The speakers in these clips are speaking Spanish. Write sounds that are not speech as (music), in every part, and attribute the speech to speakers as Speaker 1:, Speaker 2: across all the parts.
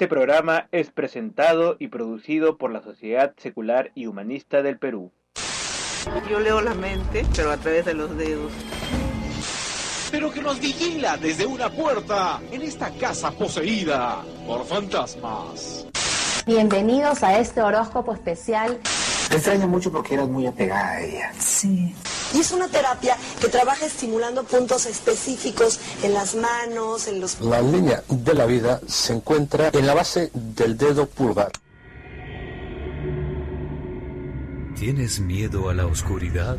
Speaker 1: Este programa es presentado y producido por la Sociedad Secular y Humanista del Perú.
Speaker 2: Yo leo la mente, pero a través de los dedos.
Speaker 3: Pero que nos vigila desde una puerta en esta casa poseída por fantasmas.
Speaker 4: Bienvenidos a este horóscopo especial.
Speaker 5: Te extraño mucho porque eras muy apegada a ella.
Speaker 6: Sí. Y es una terapia que trabaja estimulando puntos específicos en las manos, en los...
Speaker 7: La línea de la vida se encuentra en la base del dedo pulgar.
Speaker 8: ¿Tienes miedo a la oscuridad?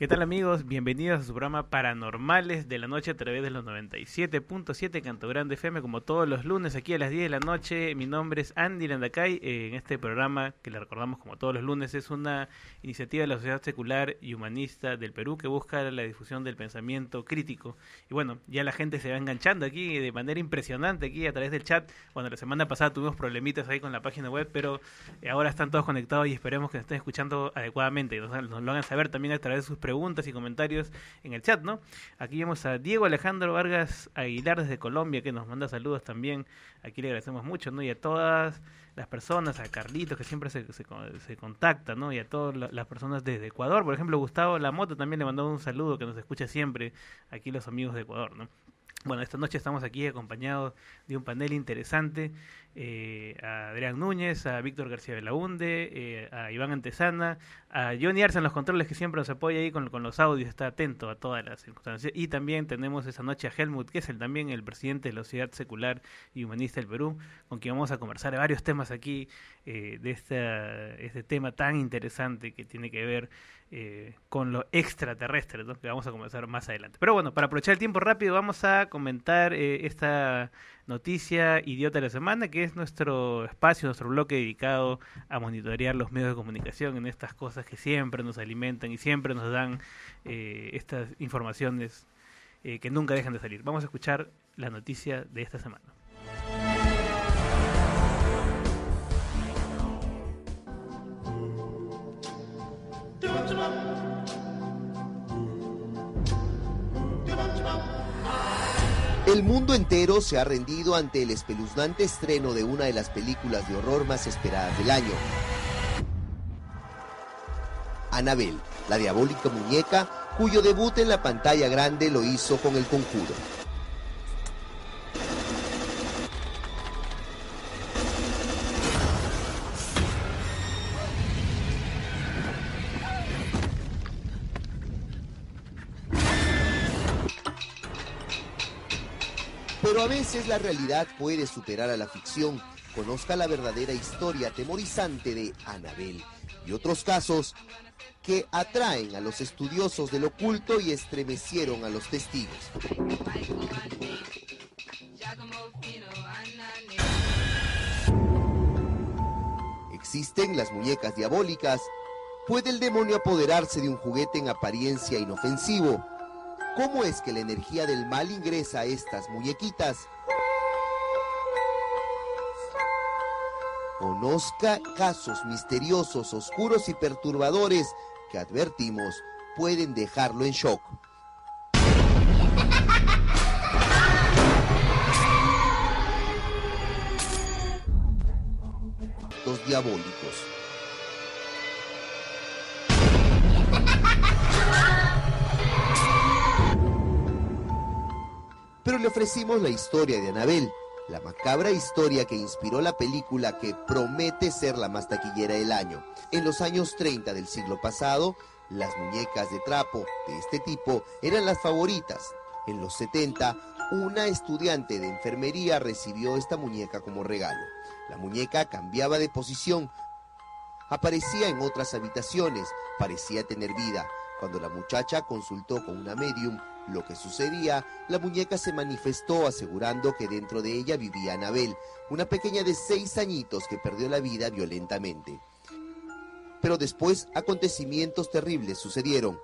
Speaker 1: ¿Qué tal amigos? Bienvenidos a su programa Paranormales de la Noche a través de los 97.7 Canto Grande FM, como todos los lunes aquí a las 10 de la noche. Mi nombre es Andy Landacay. Eh, en este programa, que le recordamos como todos los lunes, es una iniciativa de la Sociedad Secular y Humanista del Perú que busca la difusión del pensamiento crítico. Y bueno, ya la gente se va enganchando aquí de manera impresionante aquí a través del chat. Bueno, la semana pasada tuvimos problemitas ahí con la página web, pero eh, ahora están todos conectados y esperemos que nos estén escuchando adecuadamente. Nos, nos lo hagan saber también a través de sus preguntas preguntas y comentarios en el chat, ¿no? Aquí vemos a Diego Alejandro Vargas Aguilar desde Colombia que nos manda saludos también. Aquí le agradecemos mucho, ¿no? Y a todas las personas, a Carlitos que siempre se, se, se contacta, ¿no? Y a todas las personas desde Ecuador. Por ejemplo, Gustavo Lamoto también le mandó un saludo que nos escucha siempre aquí los amigos de Ecuador, ¿no? Bueno, esta noche estamos aquí acompañados de un panel interesante, eh, a Adrián Núñez, a Víctor García Belaunde, eh, a Iván Antesana, a Johnny Arce en los controles que siempre nos apoya ahí con, los audios, está atento a todas las circunstancias. Y también tenemos esta noche a Helmut Kessel, también el presidente de la Sociedad Secular y Humanista del Perú, con quien vamos a conversar varios temas aquí, eh, de esta, este tema tan interesante que tiene que ver eh, con lo extraterrestre, que vamos a comenzar más adelante. Pero bueno, para aprovechar el tiempo rápido, vamos a comentar eh, esta noticia idiota de la semana, que es nuestro espacio, nuestro bloque dedicado a monitorear los medios de comunicación en estas cosas que siempre nos alimentan y siempre nos dan eh, estas informaciones eh, que nunca dejan de salir. Vamos a escuchar la noticia de esta semana.
Speaker 9: El mundo entero se ha rendido ante el espeluznante estreno de una de las películas de horror más esperadas del año. Annabelle, la diabólica muñeca, cuyo debut en la pantalla grande lo hizo con El Conjuro. Pero a veces la realidad puede superar a la ficción. Conozca la verdadera historia atemorizante de Annabelle y otros casos que atraen a los estudiosos del oculto y estremecieron a los testigos. ¿Existen las muñecas diabólicas? ¿Puede el demonio apoderarse de un juguete en apariencia inofensivo? ¿Cómo es que la energía del mal ingresa a estas muñequitas? Conozca casos misteriosos, oscuros y perturbadores que advertimos pueden dejarlo en shock. Los diabólicos. Pero le ofrecimos la historia de Anabel, la macabra historia que inspiró la película que promete ser la más taquillera del año. En los años 30 del siglo pasado, las muñecas de trapo de este tipo eran las favoritas. En los 70, una estudiante de enfermería recibió esta muñeca como regalo. La muñeca cambiaba de posición, aparecía en otras habitaciones, parecía tener vida. Cuando la muchacha consultó con una medium lo que sucedía, la muñeca se manifestó asegurando que dentro de ella vivía Anabel, una pequeña de seis añitos que perdió la vida violentamente. Pero después acontecimientos terribles sucedieron.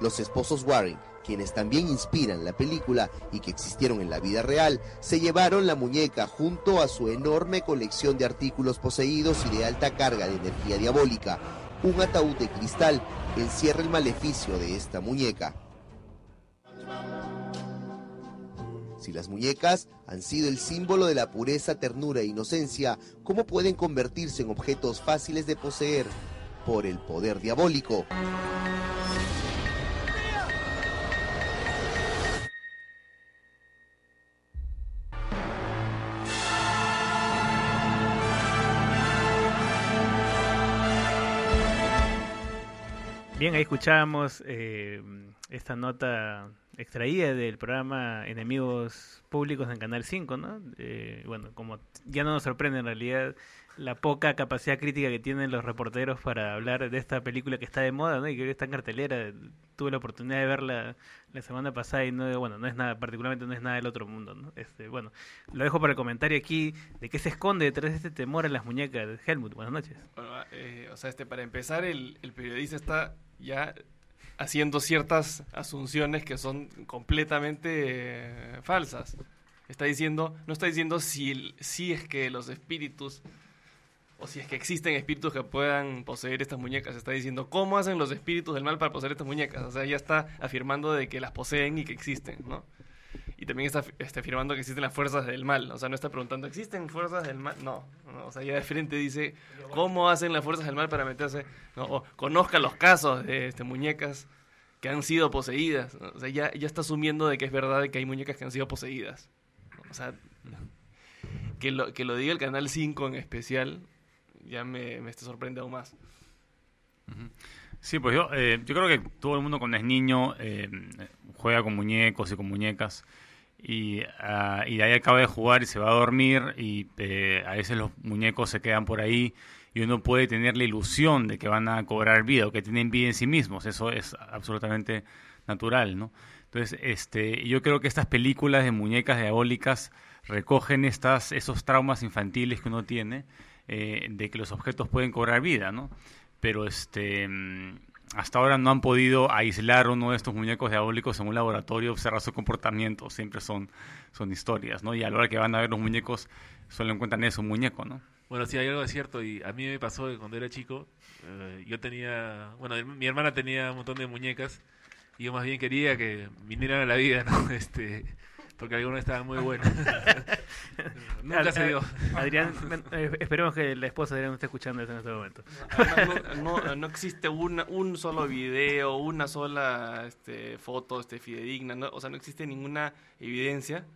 Speaker 9: Los esposos Warren, quienes también inspiran la película y que existieron en la vida real, se llevaron la muñeca junto a su enorme colección de artículos poseídos y de alta carga de energía diabólica. Un ataúd de cristal encierra el maleficio de esta muñeca. Si las muñecas han sido el símbolo de la pureza, ternura e inocencia, ¿cómo pueden convertirse en objetos fáciles de poseer por el poder diabólico?
Speaker 1: Bien, ahí escuchábamos eh, esta nota extraída del programa Enemigos Públicos en Canal 5, ¿no? Eh, bueno, como ya no nos sorprende en realidad la poca capacidad crítica que tienen los reporteros para hablar de esta película que está de moda, ¿no? Y que está en cartelera. Tuve la oportunidad de verla la semana pasada y no, bueno, no es nada, particularmente no es nada del otro mundo, ¿no? Este, bueno, lo dejo para el comentario aquí de qué se esconde detrás de este temor a las muñecas. Helmut, buenas noches.
Speaker 10: Bueno, eh, o sea, este, para empezar, el, el periodista está ya haciendo ciertas asunciones que son completamente eh, falsas. Está diciendo, no está diciendo si, si es que los espíritus o si es que existen espíritus que puedan poseer estas muñecas. Está diciendo cómo hacen los espíritus del mal para poseer estas muñecas. O sea, ya está afirmando de que las poseen y que existen, ¿no? Y también está, está afirmando que existen las fuerzas del mal. O sea, no está preguntando, ¿existen fuerzas del mal? No. o sea, ya de frente dice, ¿cómo hacen las fuerzas del mal para meterse? No, o conozca los casos de este, muñecas que han sido poseídas. O sea, ya, ya está asumiendo de que es verdad que hay muñecas que han sido poseídas. O sea, que lo, que lo diga el Canal 5 en especial, ya me, me sorprende aún más.
Speaker 11: Sí, pues yo, eh, yo creo que todo el mundo cuando es niño eh, juega con muñecos y con muñecas y, uh, y de ahí acaba de jugar y se va a dormir y eh, a veces los muñecos se quedan por ahí y uno puede tener la ilusión de que van a cobrar vida o que tienen vida en sí mismos, eso es absolutamente natural, ¿no? Entonces, este, yo creo que estas películas de muñecas diabólicas recogen estas, esos traumas infantiles que uno tiene eh, de que los objetos pueden cobrar vida, ¿no? Pero este, hasta ahora no han podido aislar uno de estos muñecos diabólicos en un laboratorio, observar su comportamiento, siempre son, son historias, ¿no? Y a la hora que van a ver los muñecos, solo encuentran eso, un muñeco, ¿no?
Speaker 12: Bueno, sí, hay algo de cierto, y a mí me pasó que cuando era chico, eh, yo tenía, bueno, mi hermana tenía un montón de muñecas, y yo más bien quería que vinieran a la vida, ¿no? (laughs) Este, porque algunos estaban muy buenos. (laughs) Nunca se dio.
Speaker 1: Adrián, (laughs) eh, esperemos que la esposa de Adrián esté escuchando esto en este momento.
Speaker 10: No, no, existe una, un solo video, una sola este, foto este, fidedigna, ¿no? o sea, no existe ninguna evidencia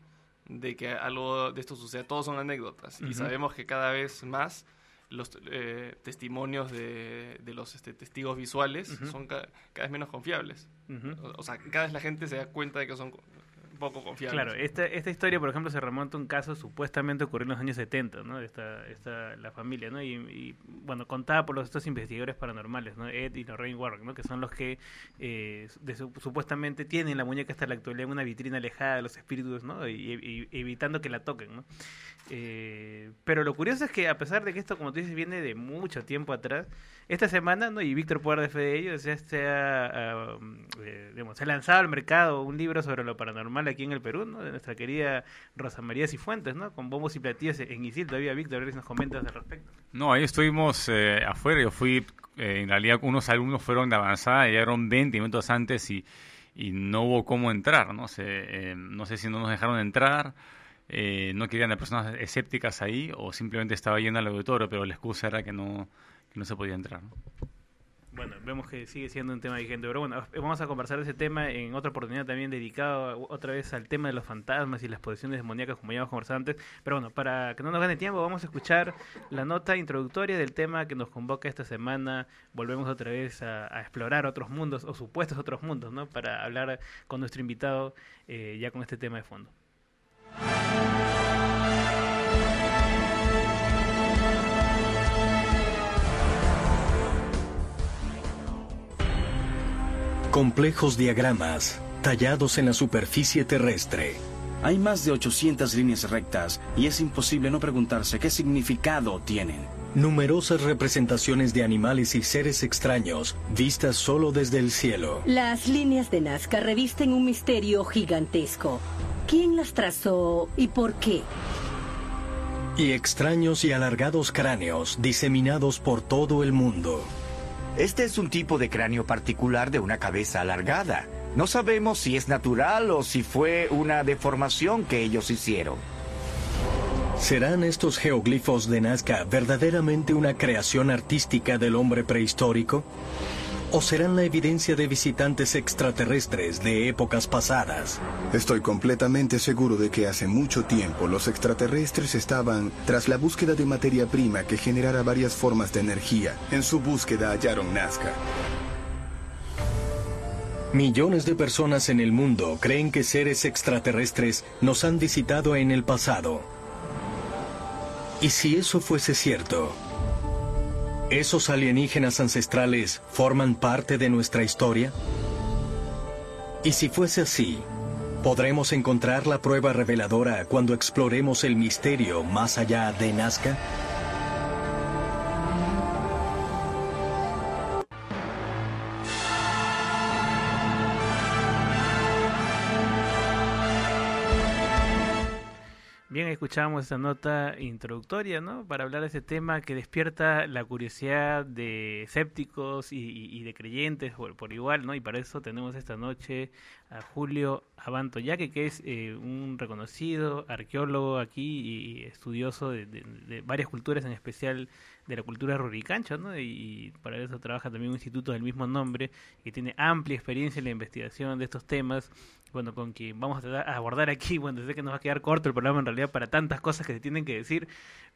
Speaker 10: de que algo de esto suceda. Todos son anécdotas y sabemos que cada vez más los eh, testimonios de, de los este, testigos visuales son cada, vez menos confiables. o, o, sea, cada vez la gente se da cuenta de que son poco.
Speaker 1: Claro, esta, esta historia, por ejemplo, se remonta a un caso supuestamente ocurrido en los años 70, ¿no? Esta, esta, la familia, ¿no? Y, bueno, contada por los, estos investigadores paranormales, ¿no? Ed y Lorraine Warren, ¿no? Que son los que eh, supuestamente tienen la muñeca hasta la actualidad en una vitrina alejada de los espíritus, ¿no? Y, evitando que la toquen, ¿no? Eh, pero lo curioso es que a pesar de que esto, como tú dices, viene de mucho tiempo atrás, esta semana, ¿no? y Víctor puede dar fe de ello, ya se ha, eh, se ha lanzado al mercado un libro sobre lo paranormal aquí en el Perú, ¿no? de nuestra querida Rosa María Cifuentes, ¿no? con bombos y platillos en Isil. Todavía, Víctor, a nos comentas al respecto.
Speaker 11: No, ahí estuvimos eh, afuera, yo fui, eh, en realidad unos alumnos fueron de avanzada, llegaron 20 minutos antes y, no hubo cómo entrar, no sé, no sé si no nos dejaron entrar. no querían a personas escépticas ahí o simplemente estaba lleno el auditorio, pero la excusa era que no, no se podía entrar.
Speaker 1: bueno, vemos que sigue siendo un tema vigente. Pero bueno, vamos a conversar de ese tema en otra oportunidad también dedicado otra vez al tema de los fantasmas y las posesiones demoníacas, como ya hemos conversado antes. Pero bueno, para que no nos gane tiempo, vamos a escuchar la nota introductoria del tema que nos convoca esta semana. Volvemos otra vez a, explorar otros mundos o supuestos otros mundos, ¿no? Para hablar con nuestro invitado eh, ya con este tema de fondo.
Speaker 13: Complejos diagramas tallados en la superficie terrestre.
Speaker 14: Hay más de 800 líneas rectas y es imposible no preguntarse qué significado tienen.
Speaker 13: Numerosas representaciones de animales y seres extraños vistas solo desde el cielo.
Speaker 15: Las líneas de Nazca revisten un misterio gigantesco. ¿Quién las trazó y por qué?
Speaker 13: Y extraños y alargados cráneos diseminados por todo el mundo.
Speaker 16: Este es un tipo de cráneo particular de una cabeza alargada. No sabemos si es natural o si fue una deformación que ellos hicieron.
Speaker 13: ¿Serán estos geoglifos de Nazca verdaderamente una creación artística del hombre prehistórico? ¿O serán la evidencia de visitantes extraterrestres de épocas pasadas?
Speaker 17: Estoy completamente seguro de que hace mucho tiempo los extraterrestres estaban tras la búsqueda de materia prima que generara varias formas de energía. En su búsqueda hallaron Nazca.
Speaker 13: Millones de personas en el mundo creen que seres extraterrestres nos han visitado en el pasado. ¿Y si eso fuese cierto? ¿Esos alienígenas ancestrales forman parte de nuestra historia? Y si fuese así, ¿podremos encontrar la prueba reveladora cuando exploremos el misterio más allá de Nazca?
Speaker 1: Escuchamos esta nota introductoria, ¿no? Para hablar de ese tema que despierta la curiosidad de escépticos y, de creyentes por, igual, ¿no? Y para eso tenemos esta noche a Julio Abanto Yaque, que es eh, un reconocido arqueólogo aquí y estudioso de, varias culturas, en especial de la cultura ruricancha, ¿no? Y, para eso trabaja también un instituto del mismo nombre, que tiene amplia experiencia en la investigación de estos temas bueno, con quien vamos a, abordar aquí, (laughs) bueno, sé que nos va a quedar corto el programa en realidad para tantas cosas que se tienen que decir,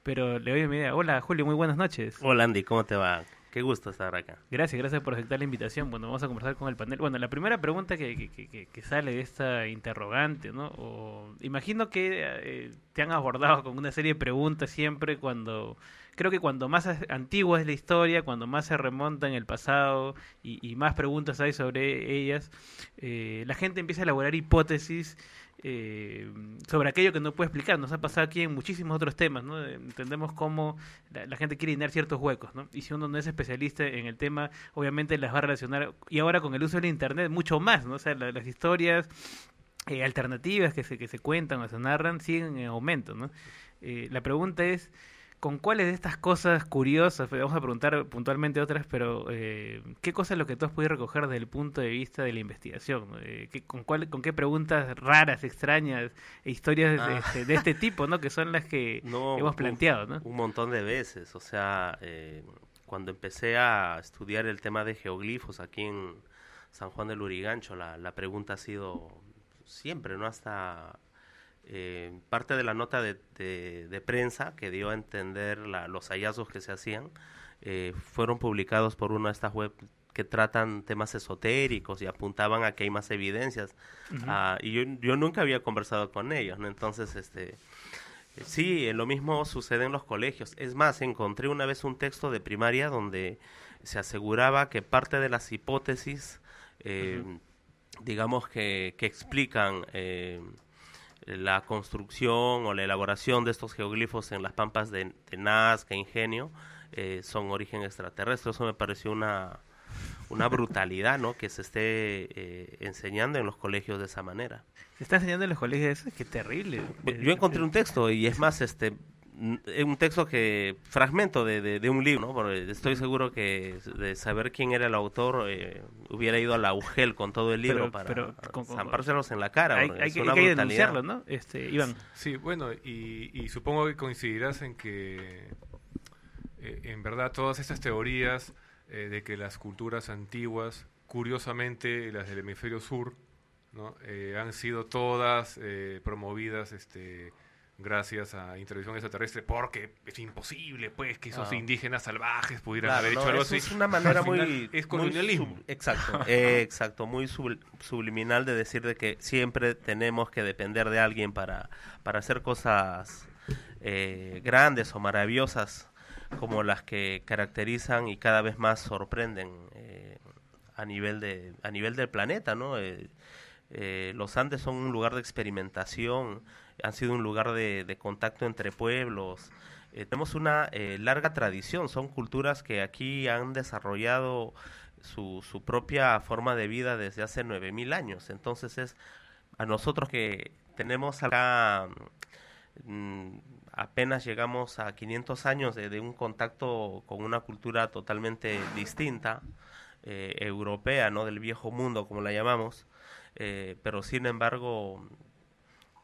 Speaker 1: pero le doy mi idea. Hola Julio, muy buenas noches.
Speaker 18: Hola Andy, ¿cómo te va? Qué gusto estar acá.
Speaker 1: Gracias, gracias por aceptar la invitación. Bueno, vamos a conversar con el panel. Bueno, la primera pregunta que, que, que, sale de esta interrogante, ¿no? O, imagino que eh, te han abordado con una serie de preguntas siempre cuando creo que cuando más antigua es la historia, cuando más se remonta en el pasado y, más preguntas hay sobre ellas, eh, la gente empieza a elaborar hipótesis eh, sobre aquello que no puede explicar. Nos ha pasado aquí en muchísimos otros temas, ¿no? Entendemos cómo la, gente quiere llenar ciertos huecos, ¿no? Y si uno no es especialista en el tema, obviamente las va a relacionar, y ahora con el uso del Internet, mucho más, ¿no? O sea, las historias eh, alternativas que se, que se cuentan o se narran siguen en aumento, ¿no? la pregunta es ¿Con cuáles de estas cosas curiosas, vamos a preguntar puntualmente otras, pero eh, qué cosas es lo que tú has podido recoger desde el punto de vista de la investigación? Eh, con, cuál, ¿Con qué preguntas raras, extrañas, e historias de, ah. este, este, tipo, ¿no? que son las que (laughs) hemos planteado? ¿no?
Speaker 18: Un montón de veces, o sea, eh, cuando empecé a estudiar el tema de geoglifos aquí en San Juan del Urigancho, la, la pregunta ha sido siempre, ¿no? Hasta eh, parte de la nota de, de, prensa que dio a entender los hallazgos que se hacían eh, fueron publicados por una de estas web que tratan temas esotéricos y apuntaban a que hay más evidencias. Ah, y yo, yo, nunca había conversado con ellos, ¿no? Entonces, este, sí, lo mismo sucede en los colegios. Es más, encontré una vez un texto de primaria donde se aseguraba que parte de las hipótesis, eh, digamos que, que explican la construcción o la elaboración de estos geoglifos en las pampas de, Nazca, Ingenio, eh, son origen extraterrestre. Eso me pareció una, una brutalidad, ¿no? Que se esté eh, enseñando en los colegios de esa manera.
Speaker 1: Se está enseñando en los colegios, qué terrible.
Speaker 18: Yo encontré un texto y es más, este, un texto que fragmento de, de, un libro, ¿no? Porque estoy seguro que de saber quién era el autor eh, hubiera ido a la UGEL con todo el libro para zampárselos en la cara.
Speaker 1: Hay, hay, que, denunciarlo, ¿no? Este, Iván.
Speaker 19: Sí, bueno, y, y supongo que coincidirás en que eh, en verdad todas estas teorías eh, de que las culturas antiguas, curiosamente las del hemisferio sur, ¿no? Eh, han sido todas eh, promovidas este, gracias a intervención extraterrestre, porque es imposible, pues, que esos
Speaker 18: Ah.
Speaker 19: indígenas salvajes pudieran
Speaker 18: Claro,
Speaker 19: haber
Speaker 18: no,
Speaker 19: hecho algo así.
Speaker 18: Es una manera (laughs) muy.
Speaker 19: Es colonialismo.
Speaker 18: exacto, eh, (laughs) exacto, muy sub- subliminal de decir de que siempre tenemos que depender de alguien para, para hacer cosas eh, grandes o maravillosas como las que caracterizan y cada vez más sorprenden eh, a nivel de a nivel del planeta, ¿no? Eh, eh, los Andes son un lugar de experimentación, han sido un lugar de, de contacto entre pueblos. Eh, tenemos una eh, larga tradición, son culturas que aquí han desarrollado su, su propia forma de vida desde hace 9.000 años. Entonces es a nosotros que tenemos acá mm, apenas llegamos a 500 años de, de un contacto con una cultura totalmente distinta, eh, europea, ¿no? Del viejo mundo, como la llamamos. Eh, pero sin embargo,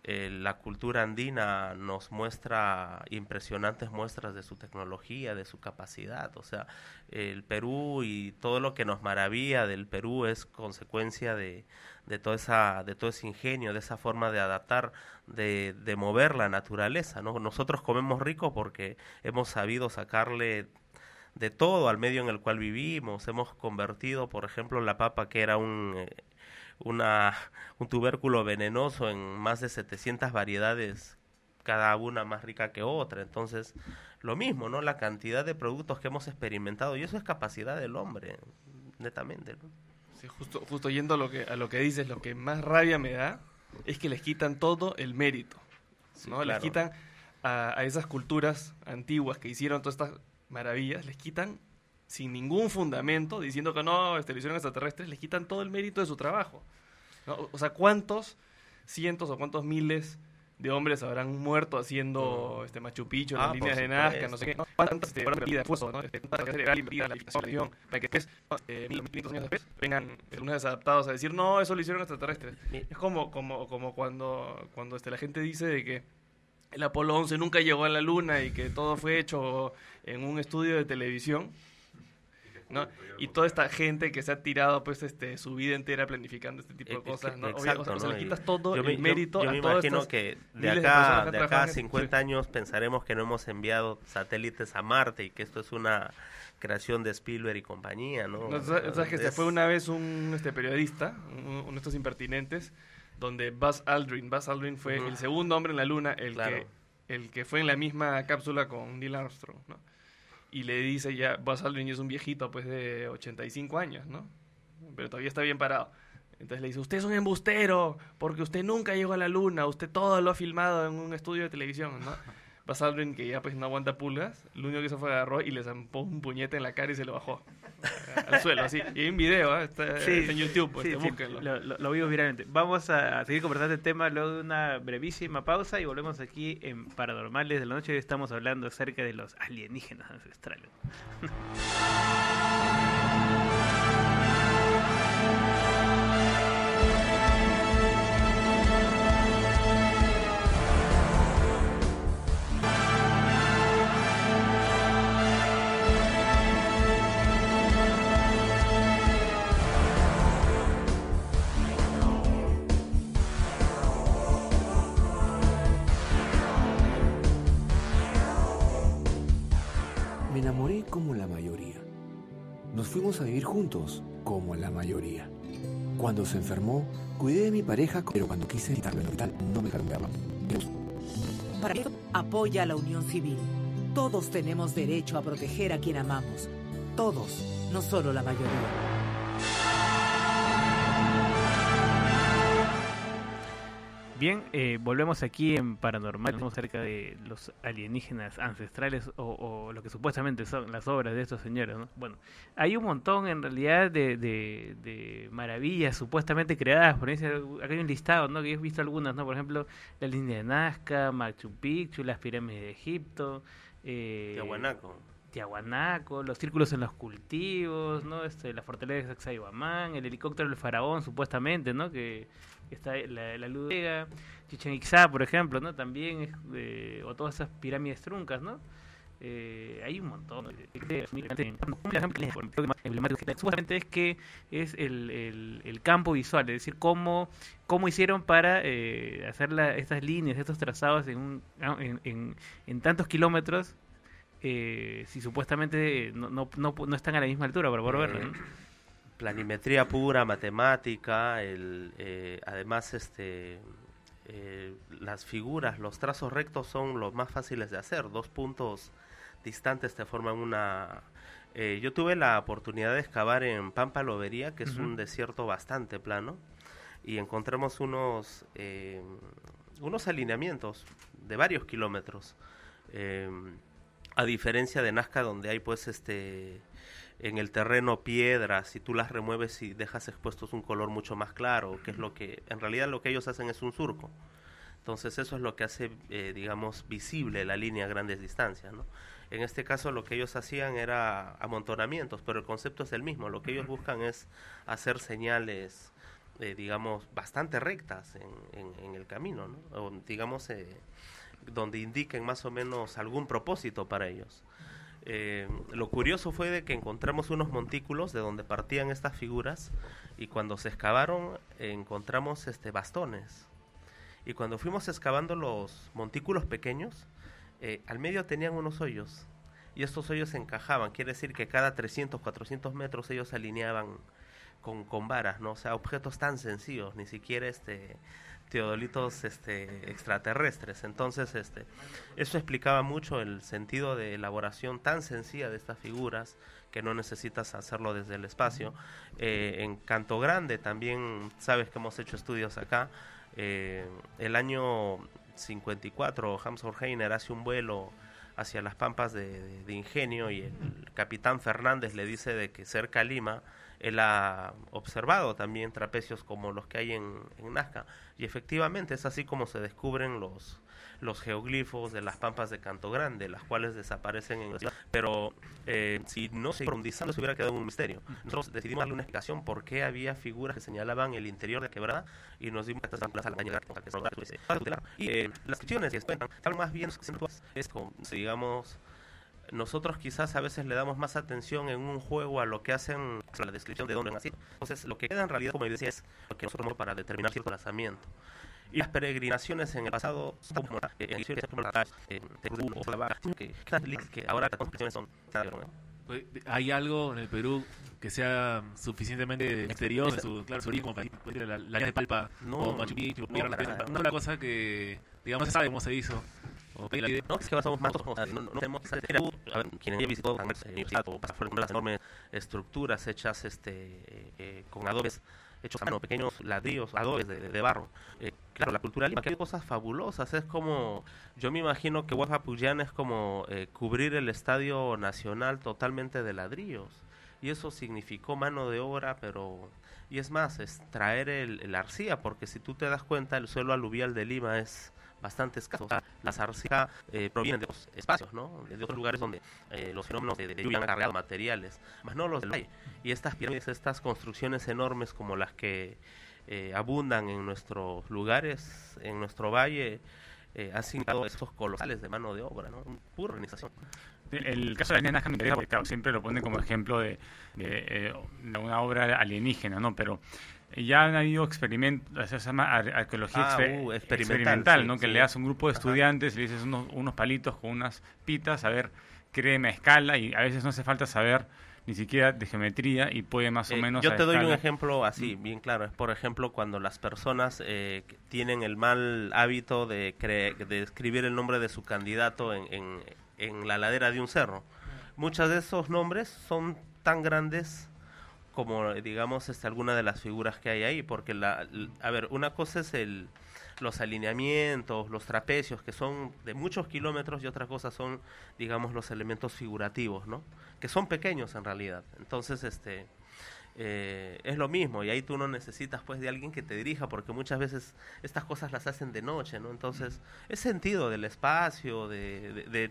Speaker 18: eh, la cultura andina nos muestra impresionantes muestras de su tecnología, de su capacidad. O sea, el Perú y todo lo que nos maravilla del Perú es consecuencia de, de, toda esa, de todo ese ingenio, de esa forma de adaptar, de, de mover la naturaleza. ¿no? Nosotros comemos rico porque hemos sabido sacarle de todo al medio en el cual vivimos. Hemos convertido, por ejemplo, la papa que era un, eh, una, un tubérculo venenoso en más de 700 variedades, cada una más rica que otra. Entonces, lo mismo, ¿no? La cantidad de productos que hemos experimentado, y eso es capacidad del hombre, netamente, ¿no?
Speaker 10: Sí, justo, justo yendo a lo, que, a lo que dices, lo que más rabia me da es que les quitan todo el mérito. ¿no? Les quitan a, a esas culturas antiguas que hicieron todas estas maravillas, les quitan sin ningún fundamento, diciendo que no, lo hicieron extraterrestres, les quitan todo el mérito de su trabajo. ¿no? O- sea, ¿cuántos cientos o cuántos miles de hombres habrán muerto haciendo este Machu Picchu,
Speaker 18: Ah,
Speaker 10: las líneas de Nazca, no sé qué? ¿Cuántas este, esfuerzo. Este, cuántas invertida la para que después, eh, mil, mil años después, vengan unos desadaptados a decir, no, eso lo hicieron extraterrestres. Es como, como, como cuando, cuando este, la gente dice de que el Apolo 11 nunca llegó a la Luna y que todo fue hecho en un estudio de televisión. ¿No? Y toda esta gente que se ha tirado pues este su vida entera planificando este tipo de
Speaker 18: que-
Speaker 10: cosas, ¿no?
Speaker 18: Exacto,
Speaker 10: o sea, o sea,
Speaker 18: ¿no?
Speaker 10: le quitas todo
Speaker 18: yo
Speaker 10: el
Speaker 18: yo-
Speaker 10: mérito
Speaker 18: yo
Speaker 10: a
Speaker 18: me imagino que de acá,
Speaker 10: que
Speaker 18: de acá a
Speaker 10: trabajan en-
Speaker 18: 50 años pensaremos que no hemos enviado satélites a Marte y que esto es una creación de Spielberg y compañía, ¿no?
Speaker 10: No, ¿sabes, sabes que se
Speaker 18: Es-
Speaker 10: fue una vez un este periodista, un- uno de estos impertinentes, donde Buzz Aldrin, Buzz Aldrin fue
Speaker 18: Ujú.
Speaker 10: el segundo hombre en la luna, el
Speaker 18: Claro.
Speaker 10: que el que fue en la misma cápsula con Neil Armstrong, ¿no? Y le dice ya, ya es un viejito pues de 85 años, ¿no? Pero todavía está bien parado. Entonces le dice, usted es un embustero, porque usted nunca llegó a la luna, usted todo lo ha filmado en un estudio de televisión, ¿no? Buzz Aldrin, que ya pues no aguanta pulgas, lo único que hizo fue agarró y le zampó un puñete en la cara y se lo bajó (laughs) al suelo, así. Y hay un video, ¿eh? está, está en YouTube, pues,
Speaker 1: sí,
Speaker 10: este,
Speaker 1: sí, lo, lo- lo vimos viralmente. Vamos a seguir conversando el tema luego de una brevísima pausa y volvemos aquí en Paranormales de la Noche. Hoy estamos hablando acerca de los alienígenas ancestrales. (laughs)
Speaker 20: fuimos a vivir juntos como la mayoría. Cuando se enfermó, cuidé de mi pareja, pero cuando quise quitarlo en el hospital, no me verlo.
Speaker 21: Para eso, apoya la unión civil. Todos tenemos derecho a proteger a quien amamos. Todos, no solo la mayoría.
Speaker 1: Bien, eh, volvemos aquí en Paranormal, hablamos acerca de (laughs) los alienígenas ancestrales o, o lo que supuestamente son las obras de estos señores. ¿no? Bueno, hay un montón en realidad de, de, de maravillas supuestamente creadas. Por ejemplo, acá hay un listado, ¿no? que he visto algunas, ¿no? por ejemplo, la línea de Nazca, Machu Picchu, las pirámides de Egipto. Eh,
Speaker 18: Tiahuanaco.
Speaker 1: Tiahuanaco, los círculos en los cultivos, ¿no? Este, la fortaleza de Sacsayhuamán, el helicóptero del faraón, supuestamente, ¿no? Que está la, la luz Chichen Itzá, por ejemplo, ¿no? También, eh, o todas esas pirámides truncas, ¿no? eh, hay un montón. de- supuestamente es que es el, el, campo visual, es decir, cómo, cómo hicieron para eh, hacer estas líneas, estos trazados en, un, en, en, en tantos kilómetros, eh, si supuestamente no, no, no, no están a la misma altura para poder verlo.
Speaker 18: Planimetría pura, matemática, el, eh, además este, eh, las figuras, los trazos rectos son los más fáciles de hacer, dos puntos distantes te forman una... eh, yo tuve la oportunidad de excavar en Pampa Lobería, que es un desierto bastante plano, y encontramos unos, unos alineamientos de varios kilómetros. a diferencia de Nazca, donde hay pues este en el terreno piedras, si tú las remueves y dejas expuestos un color mucho más claro, que es lo que en realidad lo que ellos hacen es un surco. Entonces eso es lo que hace, eh, digamos, visible la línea a grandes distancias. ¿no? En este caso lo que ellos hacían era amontonamientos, pero el concepto es el mismo. Lo que ellos buscan es hacer señales, eh, digamos, bastante rectas en, en- en el camino, ¿no? O, digamos, eh, donde indiquen más o menos algún propósito para ellos. Eh, lo curioso fue de que encontramos unos montículos de donde partían estas figuras y cuando se excavaron encontramos este bastones. Y cuando fuimos excavando los montículos pequeños, eh, al medio tenían unos hoyos y estos hoyos se encajaban. Quiere decir que cada 300, 400 metros ellos se alineaban con, con varas, ¿no? O sea, objetos tan sencillos, ni siquiera este teodolitos este extraterrestres. Entonces, este eso explicaba mucho el sentido de elaboración tan sencilla de estas figuras que no necesitas hacerlo desde el espacio. Eh, en Canto Grande también sabes que hemos hecho estudios acá. Eh, el año 54 Hans Horheiner hace un vuelo hacia las pampas de, de- de Ingenio y el capitán Fernández le dice de que cerca a Lima él ha observado también trapecios como los que hay en, Nazca y efectivamente es así como se descubren los los geoglifos de las pampas de Canto Grande, las cuales desaparecen en la ciudad. Pero eh, si no se profundizando, se hubiera quedado un misterio. Nosotros decidimos darle una explicación por qué había figuras que señalaban el interior de quebrada y nos dimos que la llegar con y eh, las descripciones que están más bien. Es como, digamos, nosotros quizás a veces le damos más atención en un juego a lo que hacen a la descripción de dónde han nacido. Entonces, lo que queda en realidad como evidencia es lo que nosotros para determinar cierto lanzamiento. Y las peregrinaciones en el pasado son como en la la que, que ahora las construcciones son
Speaker 12: ¿Hay algo en el Perú que sea suficientemente misterioso en su, claro, su origen como la, la línea de Palpa
Speaker 18: No,
Speaker 12: o Machu Picchu?
Speaker 18: no, nada.
Speaker 12: Una cosa que, digamos, se sabe cómo se hizo.
Speaker 18: No, es que ahora más no, no tenemos a ver, quien haya visitado universidad o por las enormes estructuras hechas este eh, con adobes hechos a mano, pequeños ladrillos, adobes de, de barro. Eh, claro, la cultura lima, que hay cosas fabulosas, es como, yo me imagino que Huaca Puyán es como eh, cubrir el estadio nacional totalmente de ladrillos. Y eso significó mano de obra, pero... Y es más, es traer el, el arcilla, porque si tú te das cuenta, el suelo aluvial de Lima es bastante escaso. O sea, las arcillas eh, provienen de otros espacios, ¿no? De otros lugares donde eh, los fenómenos de, de lluvia han acarreado materiales, más no los del valle. Y estas pirámides, estas construcciones enormes como las que eh, abundan en nuestros lugares, en nuestro valle, eh, han signado esos colosales de mano de obra, ¿no? Pura organización.
Speaker 11: El caso de la línea Nazca me porque claro, siempre lo pone como ejemplo de, de, de una obra alienígena, ¿no? Pero ya han habido experimentos, se llama ar- arqueología
Speaker 18: Ah,
Speaker 11: exper-
Speaker 18: uh, experimental,
Speaker 11: ¿no? Que
Speaker 18: sí.
Speaker 11: le das a un grupo de
Speaker 18: Ajá.
Speaker 11: estudiantes, le dices unos, unos palitos con unas pitas, a ver, créeme a escala y a veces no hace falta saber ni siquiera de geometría y puede más o
Speaker 18: Eh,
Speaker 11: menos
Speaker 18: yo te doy un ejemplo así, bien claro. Es por ejemplo cuando las personas eh, tienen el mal hábito de, cre- de escribir el nombre de su candidato en, en, en la ladera de un cerro. Muchos de esos nombres son tan grandes como, digamos, este, alguna de las figuras que hay ahí. Porque, la, a ver, una cosa es el los alineamientos, los trapecios, que son de muchos kilómetros, y otra cosa son, digamos, los elementos figurativos, ¿no? Que son pequeños en realidad. Entonces, este, eh, es lo mismo, y ahí tú no necesitas, pues, de alguien que te dirija, porque muchas veces estas cosas las hacen de noche, ¿no? Entonces, es sentido del espacio, de, de- de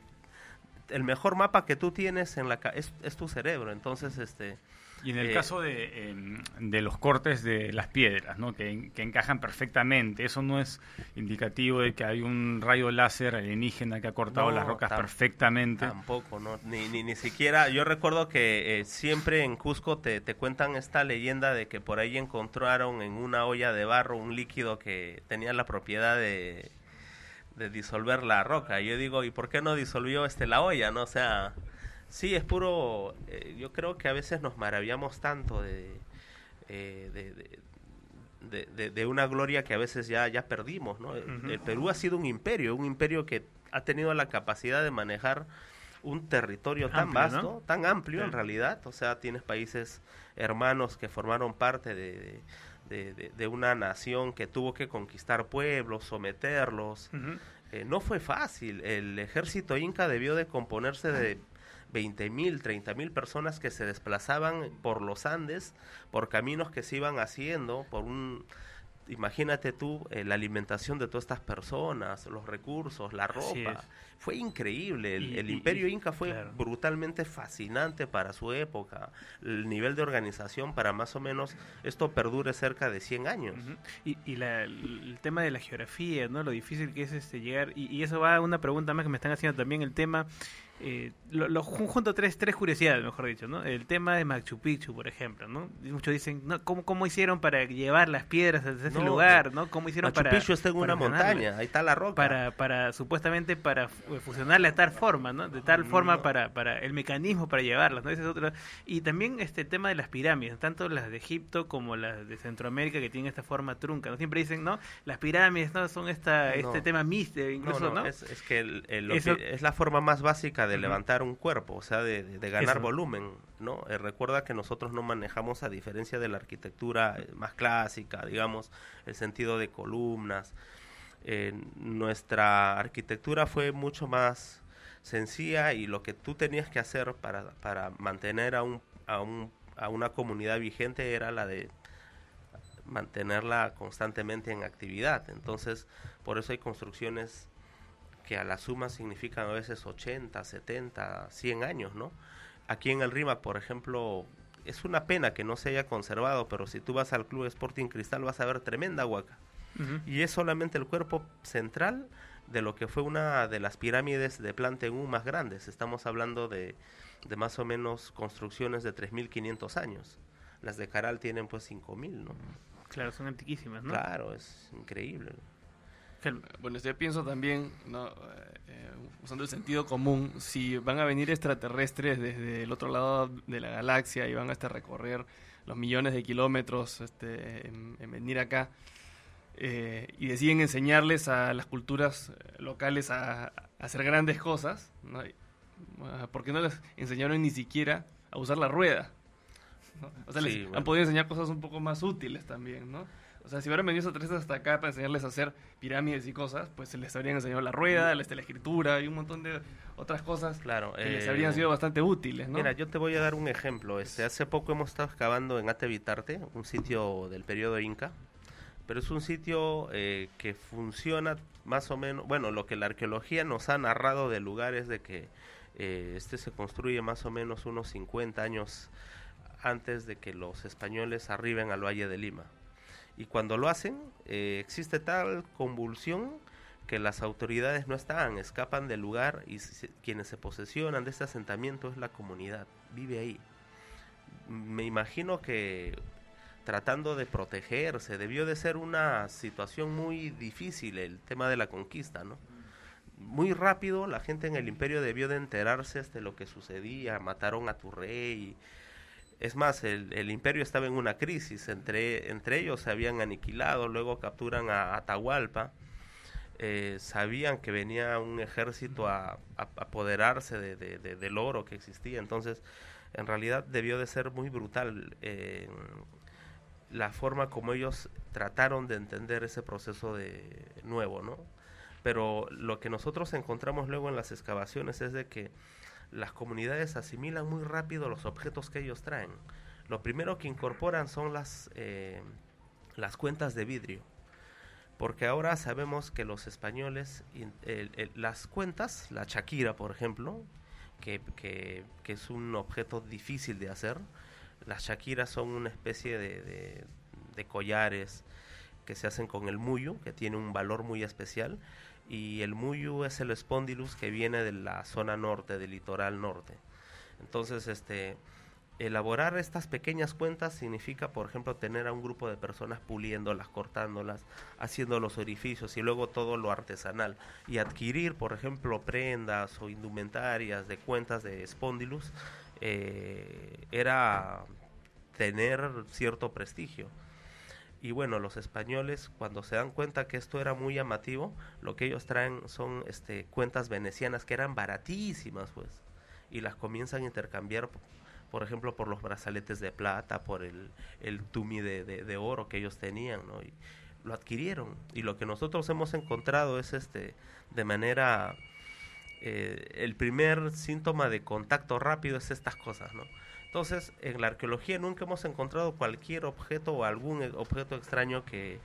Speaker 18: el mejor mapa que tú tienes en la ca- es, es tu cerebro. Entonces, este...
Speaker 11: Y en el
Speaker 18: eh,
Speaker 11: caso de, eh, de los cortes de las piedras, ¿no? que, que encajan perfectamente, eso no es indicativo de que hay un rayo láser alienígena que ha cortado
Speaker 18: No,
Speaker 11: las rocas
Speaker 18: tam-
Speaker 11: perfectamente.
Speaker 18: Tampoco, no, ni, ni, ni siquiera. Yo recuerdo que eh, siempre en Cusco te, te cuentan esta leyenda de que por ahí encontraron en una olla de barro un líquido que tenía la propiedad de, de disolver la roca. Yo digo, ¿y por qué no disolvió este la olla? no O sea, sí, es puro. eh, yo creo que a veces nos maravillamos tanto de. eh, de- de- de, de- de una gloria que a veces ya, ya perdimos, ¿no? El- Perú ha sido un imperio, un imperio que ha tenido la capacidad de manejar un territorio tan vasto,
Speaker 1: ¿no?
Speaker 18: tan amplio en realidad, o sea, tienes países hermanos que formaron parte de, de- una nación que tuvo que conquistar pueblos, someterlos. Eh, no fue fácil, el ejército inca debió de componerse de 20 mil, 30 mil personas que se desplazaban por los Andes, por caminos que se iban haciendo, por un... Imagínate tú eh, la alimentación de todas estas personas, los recursos, la ropa. Fue increíble. El,
Speaker 1: Y-
Speaker 18: el
Speaker 1: y-
Speaker 18: imperio
Speaker 1: y-
Speaker 18: inca fue
Speaker 1: claro.
Speaker 18: brutalmente fascinante para su época. El nivel de organización para más o menos esto perdure cerca de 100 años.
Speaker 1: Y, y la- el tema de la geografía, ¿no? Lo difícil que es este llegar. Y, y eso va a una pregunta más que me están haciendo también, el tema... Eh, lo, lo jun- junto tres, tres curiosidades, mejor dicho, ¿no? El tema de Machu Picchu, por ejemplo, ¿no? Muchos dicen, ¿no? ¿Cómo, ¿cómo hicieron para llevar las piedras a ese
Speaker 18: No,
Speaker 1: lugar, ¿no? ¿Cómo hicieron
Speaker 18: Machu
Speaker 1: para...
Speaker 18: Picchu está en una montaña, ahí está la roca.
Speaker 1: Para, para, supuestamente, para fu- fusionarla de tal forma, ¿no? De tal forma
Speaker 18: No.
Speaker 1: para, para el mecanismo para llevarlas, ¿no? Ese es otro. Y también este tema de las pirámides, tanto las de Egipto como las de Centroamérica que tienen esta forma trunca, ¿no? Siempre dicen, ¿no? Las pirámides, ¿no? Son esta, este tema místico, incluso, ¿no?
Speaker 18: Es, es que, el- el- lo
Speaker 1: Eso-
Speaker 18: que es la forma más básica de
Speaker 1: Ujú.
Speaker 18: levantar un cuerpo, o sea, de, de- de ganar
Speaker 1: Eso.
Speaker 18: volumen, ¿no? Eh, recuerda que nosotros no manejamos, a diferencia de la arquitectura eh, más clásica, digamos, el sentido de columnas. Eh, nuestra arquitectura fue mucho más sencilla y lo que tú tenías que hacer para, para mantener a, un, a, un, a una comunidad vigente era la de mantenerla constantemente en actividad. Entonces, por eso hay construcciones que a la suma significan a veces 80, 70, 100 años, ¿no? Aquí en el RIMAC, por ejemplo, es una pena que no se haya conservado, pero si tú vas al Club Sporting Cristal vas a ver tremenda huaca. Y es solamente el cuerpo central de lo que fue una de las pirámides de Planteún más grandes. Estamos hablando de, de más o menos construcciones de 3.500 años. Las de Caral tienen pues 5.000, ¿no?
Speaker 1: Claro, son antiquísimas, ¿no?
Speaker 18: Claro, es increíble.
Speaker 10: Bueno, yo pienso también, ¿no? Eh, eh, usando el sentido común, si van a venir extraterrestres desde el otro lado de la galaxia y van a este, recorrer los millones de kilómetros este, en, en venir acá eh, y deciden enseñarles a las culturas eh, locales a, a hacer grandes cosas, ¿no? Ah, ¿por qué no les enseñaron ni siquiera a usar la rueda? ¿no? O sea, les han podido enseñar cosas un poco más útiles también, ¿no? O sea, si hubieran venido extraterrestres hasta acá para enseñarles a hacer pirámides y cosas, pues se les habrían enseñado la rueda, la, escritura y un montón de otras cosas
Speaker 18: Claro,
Speaker 10: que les
Speaker 18: eh,
Speaker 10: habrían sido bastante útiles, ¿no?
Speaker 18: Mira, yo te voy a dar un ejemplo. Este, hace poco hemos estado excavando en Atevitarte, un sitio del periodo Inca, pero es un sitio eh, que funciona más o menos, bueno, lo que la arqueología nos ha narrado del lugar es de que eh, este se construye más o menos unos 50 años antes de que los españoles arriben al Valle de Lima. Y cuando lo hacen, eh, existe tal convulsión que las autoridades no están, escapan del lugar y quienes se posesionan de este asentamiento es la comunidad, vive ahí. Me imagino que tratando de protegerse, debió de ser una situación muy difícil el tema de la conquista, ¿no? Muy rápido la gente en el imperio debió de enterarse de lo que sucedía, mataron a tu rey. Es más, el, imperio estaba en una crisis, entre, entre ellos se habían aniquilado, luego capturan a Atahualpa, eh, sabían que venía un ejército a, apoderarse de, de- de- del oro que existía, entonces en realidad debió de ser muy brutal eh, la forma como ellos trataron de entender ese proceso de nuevo, ¿no? Pero lo que nosotros encontramos luego en las excavaciones es de que las comunidades asimilan muy rápido los objetos que ellos traen. Lo primero que incorporan son las, eh, las cuentas de vidrio. Porque ahora sabemos que los españoles, las cuentas, la chaquira por ejemplo, que, que- es un objeto difícil de hacer. Las shakiras son una especie de, de- de collares que se hacen con el muyu, que tiene un valor muy especial. Y el muyu es el spondylus que viene de la zona norte, del litoral norte. Entonces, este, elaborar estas pequeñas cuentas significa, por ejemplo, tener a un grupo de personas puliéndolas, cortándolas, haciendo los orificios y luego todo lo artesanal. Y adquirir, por ejemplo, prendas o indumentarias de cuentas de Spondylus eh, era tener cierto prestigio. Y bueno, los españoles cuando se dan cuenta que esto era muy llamativo, lo que ellos traen son este, cuentas venecianas que eran baratísimas, pues, y las comienzan a intercambiar, por ejemplo, por los brazaletes de plata, por el, el tumi de, de- de oro que ellos tenían, ¿no? Y lo adquirieron. Y lo que nosotros hemos encontrado es este, de manera, eh, el primer síntoma de contacto rápido es estas cosas, ¿no? Entonces, en la arqueología nunca hemos encontrado cualquier objeto o algún e- objeto extraño que,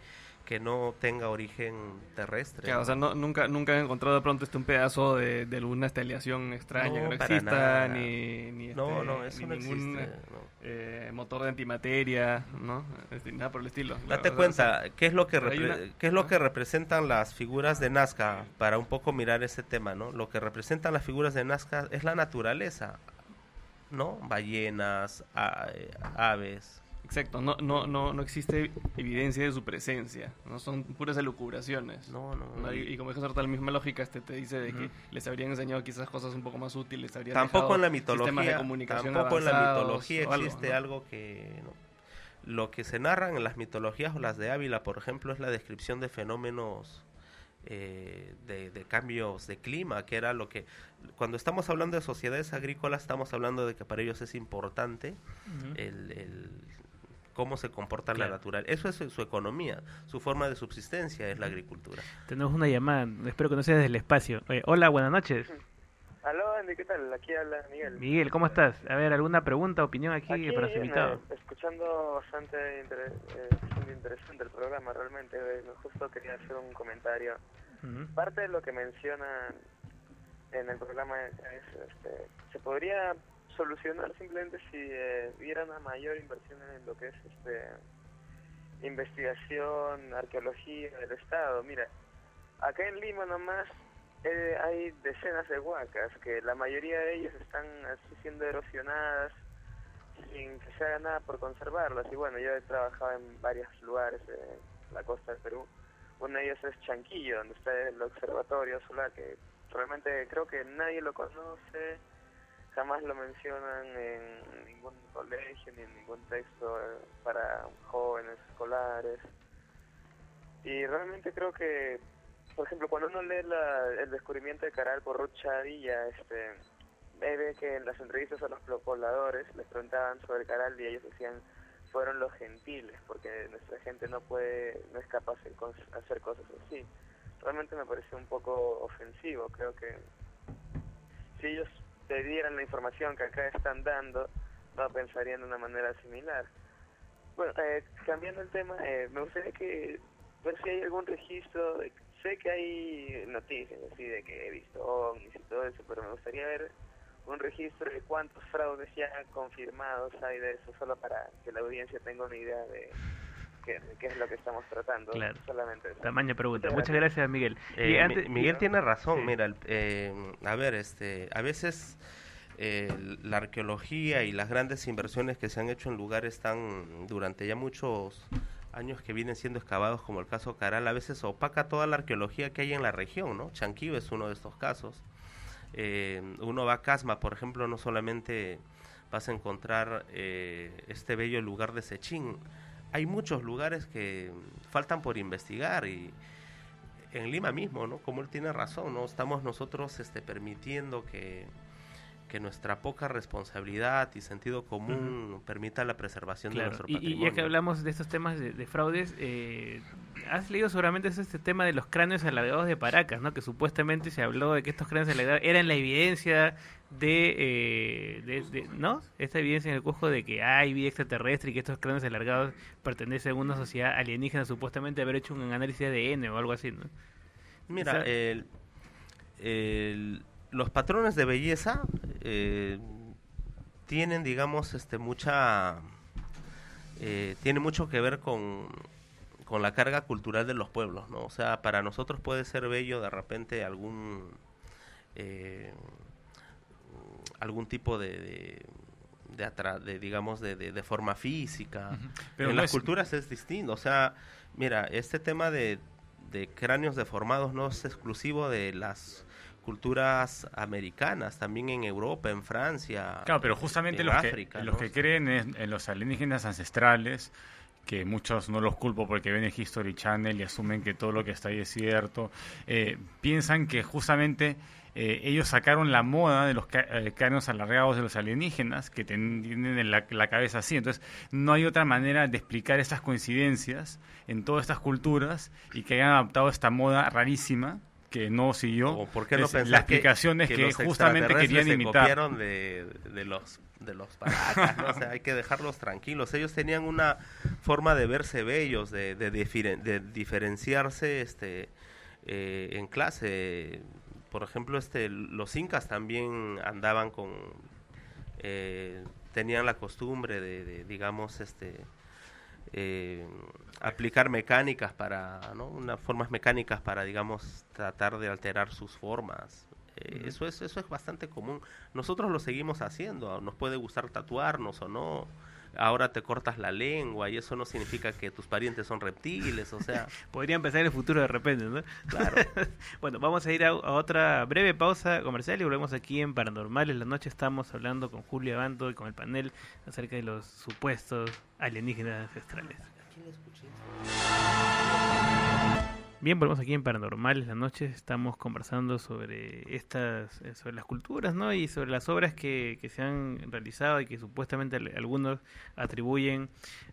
Speaker 18: que no tenga origen terrestre.
Speaker 10: Claro, o sea, no, nunca, nunca he encontrado de pronto este un pedazo de, de alguna estelación extraña
Speaker 18: No,
Speaker 10: que no exista, ni, ni,
Speaker 18: No,
Speaker 10: este,
Speaker 18: no,
Speaker 10: ni
Speaker 18: no
Speaker 10: ningún
Speaker 18: existe, no.
Speaker 10: eh, motor de antimateria, ¿no? Este, nada por el estilo.
Speaker 18: Date cuenta,
Speaker 10: o sea,
Speaker 18: ¿qué es lo que
Speaker 10: una-
Speaker 18: qué es lo que representan las figuras de Nazca para un poco mirar ese tema, ¿no? Lo que representan las figuras de Nazca es la naturaleza, ¿no? Ballenas, a- aves.
Speaker 10: Exacto, no, no, no, no existe evidencia de su presencia, no son puras elucubraciones.
Speaker 18: No, no.
Speaker 10: Y, y como dices ahorita, la misma lógica este te dice de que les habrían enseñado quizás cosas un poco más útiles, habrían
Speaker 18: Tampoco en la
Speaker 10: de
Speaker 18: mitología,
Speaker 10: comunicación
Speaker 18: tampoco en la mitología
Speaker 10: algo,
Speaker 18: existe
Speaker 10: ¿no?
Speaker 18: algo, que ¿no? lo que se narran en las mitologías o las de Ávila, por ejemplo, es la descripción de fenómenos eh, de, de cambios de clima, que era lo que cuando estamos hablando de sociedades agrícolas estamos hablando de que para ellos es importante el, el- cómo se comporta la naturaleza. Eso es su economía, su forma de subsistencia es la agricultura.
Speaker 1: Tenemos una llamada, espero que no sea desde el espacio. Eh, hola, buenas noches.
Speaker 22: Aló, Andy, ¿qué tal? Aquí habla Miguel.
Speaker 1: Miguel, ¿cómo estás? A ver, ¿alguna pregunta, opinión aquí,
Speaker 22: Aquí,
Speaker 1: para su invitado?
Speaker 22: escuchando bastante, inter- eh, bastante interesante el programa, realmente. eh, justo quería hacer un comentario. Parte de lo que mencionan en el programa es, este, se podría solucionar simplemente si eh, hubiera una mayor inversión en lo que es este investigación, arqueología del Estado. Mira, acá en Lima nomás eh, hay decenas de huacas que la mayoría de ellas están así siendo erosionadas sin que se haga nada por conservarlas. Y bueno, yo he trabajado en varios lugares de la costa del Perú. Uno de ellos es Chanquillo, donde está el observatorio solar, que realmente creo que nadie lo conoce, jamás lo mencionan en ningún colegio ni en ningún texto eh, para jóvenes escolares. Y realmente creo que, por ejemplo, cuando uno lee la- el descubrimiento de Caral por Ruth Chavilla, este, ve que en las entrevistas a los pobladores les preguntaban sobre Caral y ellos decían fueron los gentiles, porque nuestra gente no puede, no es capaz de hacer cosas así. Realmente me pareció un poco ofensivo, creo que si ellos te dieran la información que acá están dando, no pensarían de una manera similar. Bueno, eh, cambiando el tema, eh, me gustaría que ver si hay algún registro. de- sé que hay noticias así de que he visto ovnis y todo eso, pero me gustaría ver un registro de cuántos fraudes ya confirmados hay de eso, solo para que la audiencia tenga una idea de qué, de qué es lo que estamos tratando.
Speaker 1: Claro.
Speaker 22: Solamente eso.
Speaker 1: Tamaña pregunta.
Speaker 22: Muchas
Speaker 1: gracias, Miguel.
Speaker 18: Eh,
Speaker 1: Y
Speaker 18: Mi-
Speaker 1: antes-
Speaker 18: Miguel tiene razón,
Speaker 1: Sí.
Speaker 18: mira, el- eh, a ver, este, a veces eh, la arqueología y las grandes inversiones que se han hecho en lugares tan durante ya muchos años que vienen siendo excavados, como el caso Caral, a veces opaca toda la arqueología que hay en la región, ¿no? Chanquillo es uno de estos casos. Eh, uno va a Casma, por ejemplo, no solamente vas a encontrar eh, este bello lugar de Sechín, hay muchos lugares que faltan por investigar y en Lima mismo, ¿no? Como él tiene razón, ¿no? Estamos nosotros este, permitiendo que, que nuestra poca responsabilidad y sentido común permita la preservación de nuestro
Speaker 1: y, y
Speaker 18: patrimonio.
Speaker 1: ya que hablamos de estos temas de, de fraudes, eh, has leído seguramente es este tema de los cráneos alargados de Paracas, ¿no? Que supuestamente se habló de que estos cráneos alargados eran la evidencia de, eh, de, de- ¿no? Esta evidencia en el Cusco de que hay vida extraterrestre y que estos cráneos alargados pertenecen a una sociedad alienígena, supuestamente haber hecho un análisis de ADN o algo así, ¿no?
Speaker 18: Mira, el- los patrones de belleza eh, tienen, digamos, este, mucha, eh, tiene mucho que ver con, con la carga cultural de los pueblos, ¿no? O sea, para nosotros puede ser bello de repente algún, eh, algún tipo de, de de, atra de digamos de, de, de, forma física. Pero en no las es... culturas es distinto. O sea mira este tema de, de cráneos deformados no es exclusivo de las culturas americanas, también en Europa, en Francia.
Speaker 11: Claro, pero justamente los, África, que, ¿no? los que creen en, en, los alienígenas ancestrales, que muchos no los culpo porque ven el History Channel y asumen que todo lo que está ahí es cierto, eh, piensan que justamente eh, ellos sacaron la moda de los eh, cráneos alargados de los alienígenas, que tienen la, la, cabeza así. Entonces, no hay otra manera de explicar estas coincidencias en todas estas culturas y que hayan adaptado esta moda rarísima que no siguió.
Speaker 18: ¿O por qué no
Speaker 11: la explicación es que, que, justamente querían imitar.
Speaker 18: copiaron de, de los de los paracas, ¿no? o sea, hay que dejarlos tranquilos. Ellos tenían una forma de verse bellos, de, de, de diferenciarse este, eh, en clase. Por ejemplo, este, los incas también andaban con, eh, tenían la costumbre de, digamos, este, eh, aplicar mecánicas para, ¿no? Unas formas mecánicas para, digamos, tratar de alterar sus formas. Eh, uh -huh. eso, es, eso es bastante común. Nosotros lo seguimos haciendo. Nos puede gustar tatuarnos o no. Ahora te cortas la lengua y eso no significa que tus parientes son reptiles, o sea... (laughs)
Speaker 1: Podría empezar en el futuro de repente, ¿no?
Speaker 18: Claro. (laughs)
Speaker 1: bueno, vamos a ir a, a, otra breve pausa comercial y volvemos aquí en Paranormales. La noche estamos hablando con Julio Abanto y con el panel acerca de los supuestos alienígenas ancestrales.
Speaker 18: Aquí le escuché.
Speaker 1: Bien, volvemos aquí en Paranormales la noche. Estamos conversando sobre estas, eh, sobre las culturas, ¿no? Y sobre las obras que, que se han realizado y que supuestamente algunos atribuyen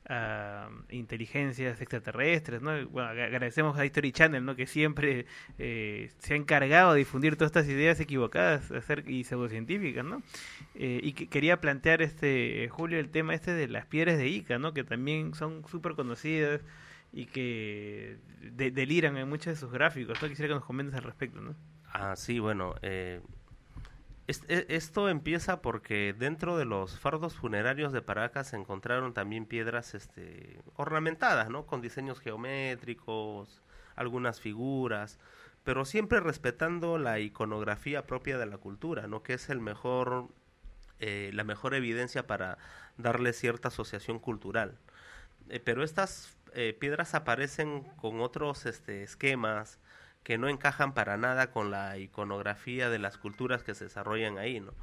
Speaker 1: a inteligencias extraterrestres, ¿no? Bueno, agradecemos a History Channel, ¿no? Que siempre eh, se ha encargado de difundir todas estas ideas equivocadas y pseudocientíficas, ¿no? Eh, y que quería plantear este Julio el tema este de las piedras de Ica, ¿no? Que también son súper conocidas y que de, deliran en muchos de sus gráficos. ¿no? Quisiera que nos comentes al respecto, ¿no?
Speaker 18: Ah, sí, bueno. Eh, es, esto empieza porque dentro de los fardos funerarios de Paracas se encontraron también piedras este, ornamentadas, ¿no? Con diseños geométricos, algunas figuras, pero siempre respetando la iconografía propia de la cultura, ¿no? Que es el mejor, eh, la mejor evidencia para darle cierta asociación cultural. Eh, pero estas eh, piedras aparecen con otros este, esquemas que no encajan para nada con la iconografía de las culturas que se desarrollan ahí, ¿no?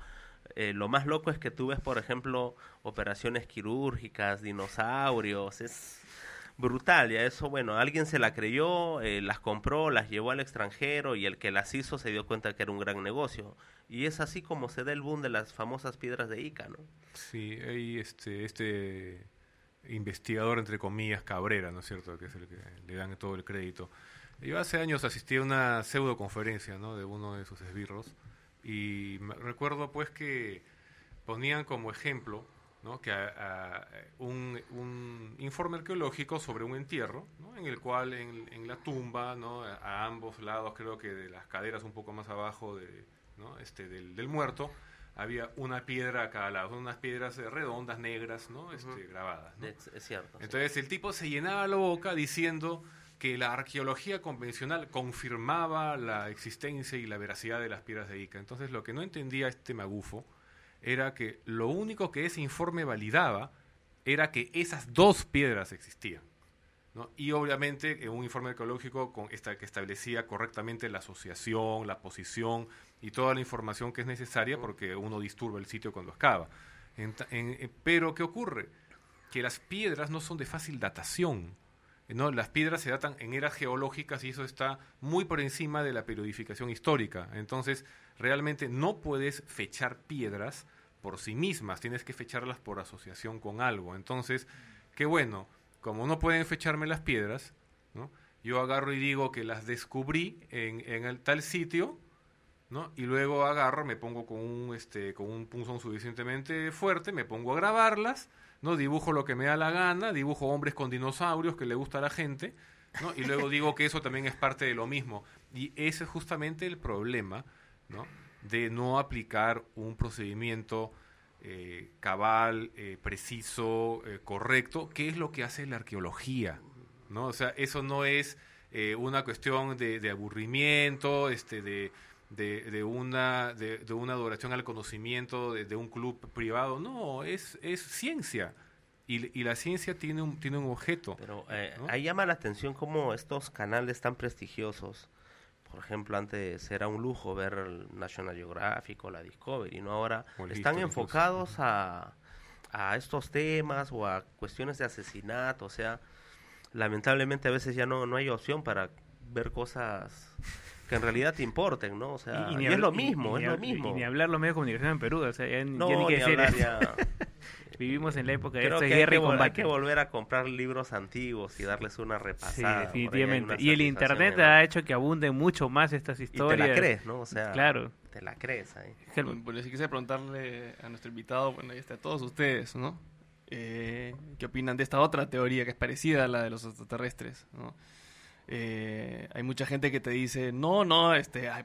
Speaker 18: Eh, lo más loco es que tú ves, por ejemplo, operaciones quirúrgicas, dinosaurios, es brutal, ya eso, bueno, alguien se la creyó, eh, las compró, las llevó al extranjero y el que las hizo se dio cuenta que era un gran negocio. Y es así como se da el boom de las famosas piedras de Ica, ¿no?
Speaker 19: Sí, hay este, este investigador, entre comillas, Cabrera, ¿no es cierto?, que es el que le dan todo el crédito. Yo hace años asistí a una pseudo conferencia, ¿no?, de uno de sus esbirros, y recuerdo, pues, que ponían como ejemplo, que un, un, informe arqueológico sobre un entierro, ¿no?, en el cual en, la tumba, ¿no?, a ambos lados, creo que de las caderas un poco más abajo de, ¿no?, este, del muerto, había una piedra a cada lado, unas piedras redondas, negras, ¿no? Este, uh -huh. grabadas. ¿no?
Speaker 18: Es, es, cierto.
Speaker 19: Entonces sí. el tipo se llenaba la boca diciendo que la arqueología convencional confirmaba la existencia y la veracidad de las piedras de Ica. Entonces lo que no entendía este magufo era que lo único que ese informe validaba era que esas dos piedras existían. ¿no? Y obviamente un informe arqueológico con esta, que establecía correctamente la asociación, la posición y toda la información que es necesaria porque uno disturba el sitio cuando excava. En, en, pero, ¿qué ocurre? Que las piedras no son de fácil datación. ¿no? Las piedras se datan en eras geológicas y eso está muy por encima de la periodificación histórica. Entonces, realmente no puedes fechar piedras por sí mismas, tienes que fecharlas por asociación con algo. Entonces, qué bueno, como no pueden fecharme las piedras, ¿no? yo agarro y digo que las descubrí en, en el tal sitio, ¿no? Y luego agarro, me pongo con un, este, con un punzón suficientemente fuerte, me pongo a grabarlas, ¿no? Dibujo lo que me da la gana, dibujo hombres con dinosaurios que le gusta a la gente, ¿no? Y luego digo que eso también es parte de lo mismo. Y ese es justamente el problema, ¿no? de no aplicar un procedimiento eh, cabal, eh, preciso, eh, correcto, que es lo que hace la arqueología, ¿no? O sea, eso no es una cuestión de, de aburrimiento, este, de, de, de una, de, de una adoración al conocimiento de, de un club privado, no, es, es ciencia. Y, y la ciencia tiene un, tiene un objeto.
Speaker 18: Pero eh, ahí llama la atención cómo estos canales tan prestigiosos, por ejemplo, antes era un lujo ver el National Geographic o la Discovery, ¿no? Ahora están enfocados a, a estos temas o a cuestiones de asesinato, o sea, lamentablemente a veces ya no, no hay opción para ver cosas que en realidad te importen, ¿no? O sea, y,
Speaker 1: ni
Speaker 18: es
Speaker 1: habl-
Speaker 18: lo
Speaker 1: y-
Speaker 18: mismo,
Speaker 1: y
Speaker 18: es lo
Speaker 1: y-
Speaker 18: mismo.
Speaker 1: Y ni hablar los medios de comunicación en Perú, o sea, ya, ni-
Speaker 18: No,
Speaker 1: ya ni qué
Speaker 18: ni
Speaker 1: decir.
Speaker 18: hablar ya. (laughs)
Speaker 1: Vivimos en la época de
Speaker 18: que hay
Speaker 1: guerra
Speaker 18: que,
Speaker 1: y
Speaker 18: vol- hay
Speaker 1: combate.
Speaker 18: que volver a comprar libros antiguos y darles una
Speaker 1: Sí,
Speaker 18: repasada. ahí hay
Speaker 1: definitivamente. Y el internet ha hecho que abunden mucho más estas
Speaker 18: Y
Speaker 1: historias.
Speaker 18: te la crees, ¿no? O sea,
Speaker 1: claro.
Speaker 18: te la crees ahí.
Speaker 10: Bueno, si quise preguntarle a nuestro invitado, bueno, y hasta a todos ustedes, ¿no? Eh, ¿Qué opinan de esta otra teoría que es parecida a la de los extraterrestres? ¿no? Eh, hay mucha gente que te dice, no, no, este, ay,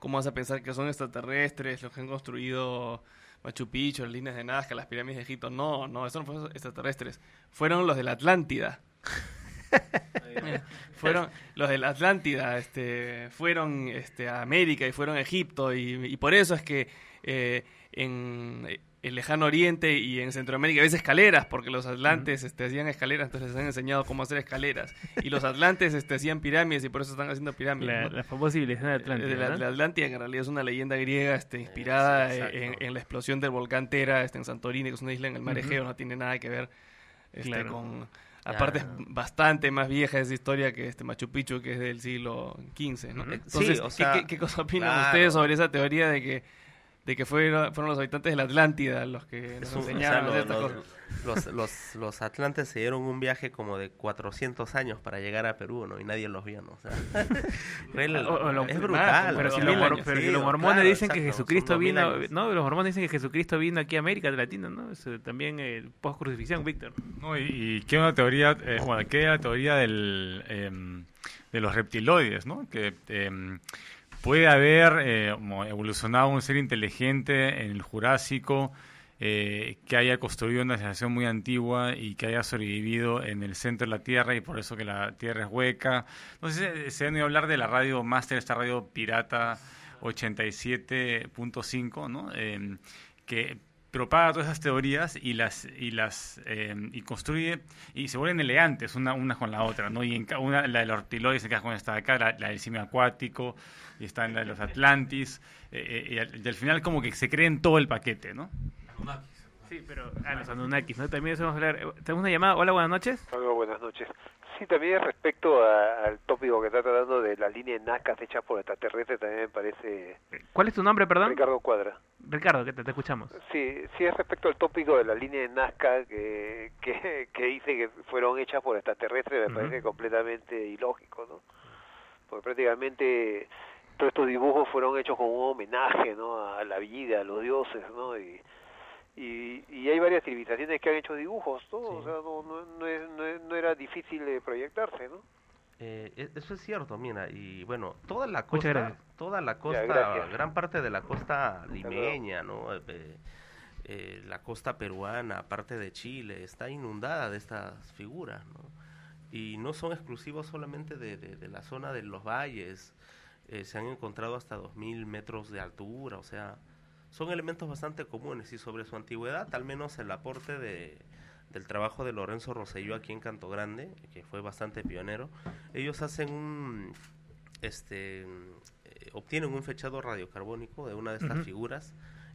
Speaker 10: ¿cómo vas a pensar que son extraterrestres los que han construido Machu Picchu, las líneas de Nazca, las pirámides de Egipto? No, no, esos no fueron extraterrestres, fueron los de la Atlántida. (laughs) fueron los de la Atlántida este fueron este a América y fueron a Egipto y, y por eso es que eh, en el lejano oriente y en Centroamérica ves escaleras porque los atlantes este, hacían escaleras entonces les han enseñado cómo hacer escaleras y los atlantes este, hacían pirámides y por eso están haciendo pirámides
Speaker 1: La,
Speaker 10: ¿no?
Speaker 1: la famosa civilización de
Speaker 10: Eh,
Speaker 1: Atlántida.
Speaker 10: de la, la Atlántida, que en realidad es una leyenda griega este, inspirada
Speaker 18: sí, exacto.
Speaker 10: en, en la explosión del volcán Tera este, en Santorini, que es una isla en el mar. Egeo, no tiene nada que ver este,
Speaker 1: Claro.
Speaker 10: con...
Speaker 18: Ya.
Speaker 10: Aparte es bastante más vieja esa historia que este Machu Picchu, que es del siglo XV, ¿no? Entonces,
Speaker 18: Sí, o
Speaker 10: ¿qué- ¿qué, qué cosa opinan
Speaker 18: claro.
Speaker 10: ustedes sobre esa teoría de que de que fueron, fueron los habitantes de la Atlántida los que nos
Speaker 18: o sea,
Speaker 10: enseñaron
Speaker 18: lo- lo-
Speaker 10: cosas?
Speaker 18: los, los, los atlantes se dieron un viaje como de 400 años para llegar a Perú, ¿no? Y nadie los vio, ¿no? O sea, (laughs)
Speaker 1: O- o lo-
Speaker 18: es brutal.
Speaker 1: pero si los,
Speaker 18: años.
Speaker 1: pero si
Speaker 18: Sí,
Speaker 1: los mormones
Speaker 18: claro,
Speaker 1: dicen que
Speaker 18: exacto, son
Speaker 1: Jesucristo vino, no, los mormones dicen que Jesucristo vino aquí a América Latina, ¿no? Eso también el post crucifixión, Víctor.
Speaker 11: No, y, y qué una teoría, eh, bueno, qué la teoría del, em, de los reptiloides, ¿no? Que em, puede haber eh, evolucionado un ser inteligente en el Jurásico eh, que haya construido una civilización muy antigua y que haya sobrevivido en el centro de la Tierra y por eso que la Tierra es hueca. Si se han oído hablar de la radio Master, esta radio pirata 87.5, ¿no? Em, que propaga todas esas teorías y las y las eh, y construye y se vuelven elegantes una una con la otra no y en una la de los reptiloides se queda con esta de acá la, la del simio acuático y está en la de los atlantis eh, eh, y, al, y al final como que se creen todo el paquete no
Speaker 1: Sí, pero a los Anunnakis, ¿no? También eso vamos a hablar. Eh, Tenemos una llamada. Hola, buenas noches.
Speaker 23: Hola, buenas noches. Sí, también respecto a- al tópico que está tratando de la línea de NACAS hechas por extraterrestres, también me parece
Speaker 1: ¿Cuál es tu nombre, perdón?
Speaker 23: Ricardo Cuadra.
Speaker 1: Ricardo, que te, te escuchamos.
Speaker 23: Sí, sí es respecto al tópico de la línea de Nazca que, que, que dice que fueron hechas por extraterrestres, me parece completamente ilógico, ¿no? Porque prácticamente todos estos dibujos fueron hechos como un homenaje, ¿no? A la vida, a los dioses, ¿no? Y, y, y hay varias civilizaciones que han hecho dibujos, ¿no? O sea, no, no, no, es- no, es- no era difícil de proyectarse, ¿no?
Speaker 18: Eh, e- eso es cierto, mira, y bueno, toda la costa, toda la costa, gran parte de la costa limeña, ¿no? Eh, eh, la costa peruana, parte de Chile, está inundada de estas figuras, ¿no? Y no son exclusivos solamente de, de- de la zona de los valles, eh, se han encontrado hasta 2.000 metros de altura, o sea, son elementos bastante comunes y sobre su antigüedad, al menos el aporte de, del trabajo de Lorenzo Rosselló aquí en Canto Grande, que fue bastante pionero, ellos hacen un, este, eh, obtienen un fechado radiocarbónico de una de estas figuras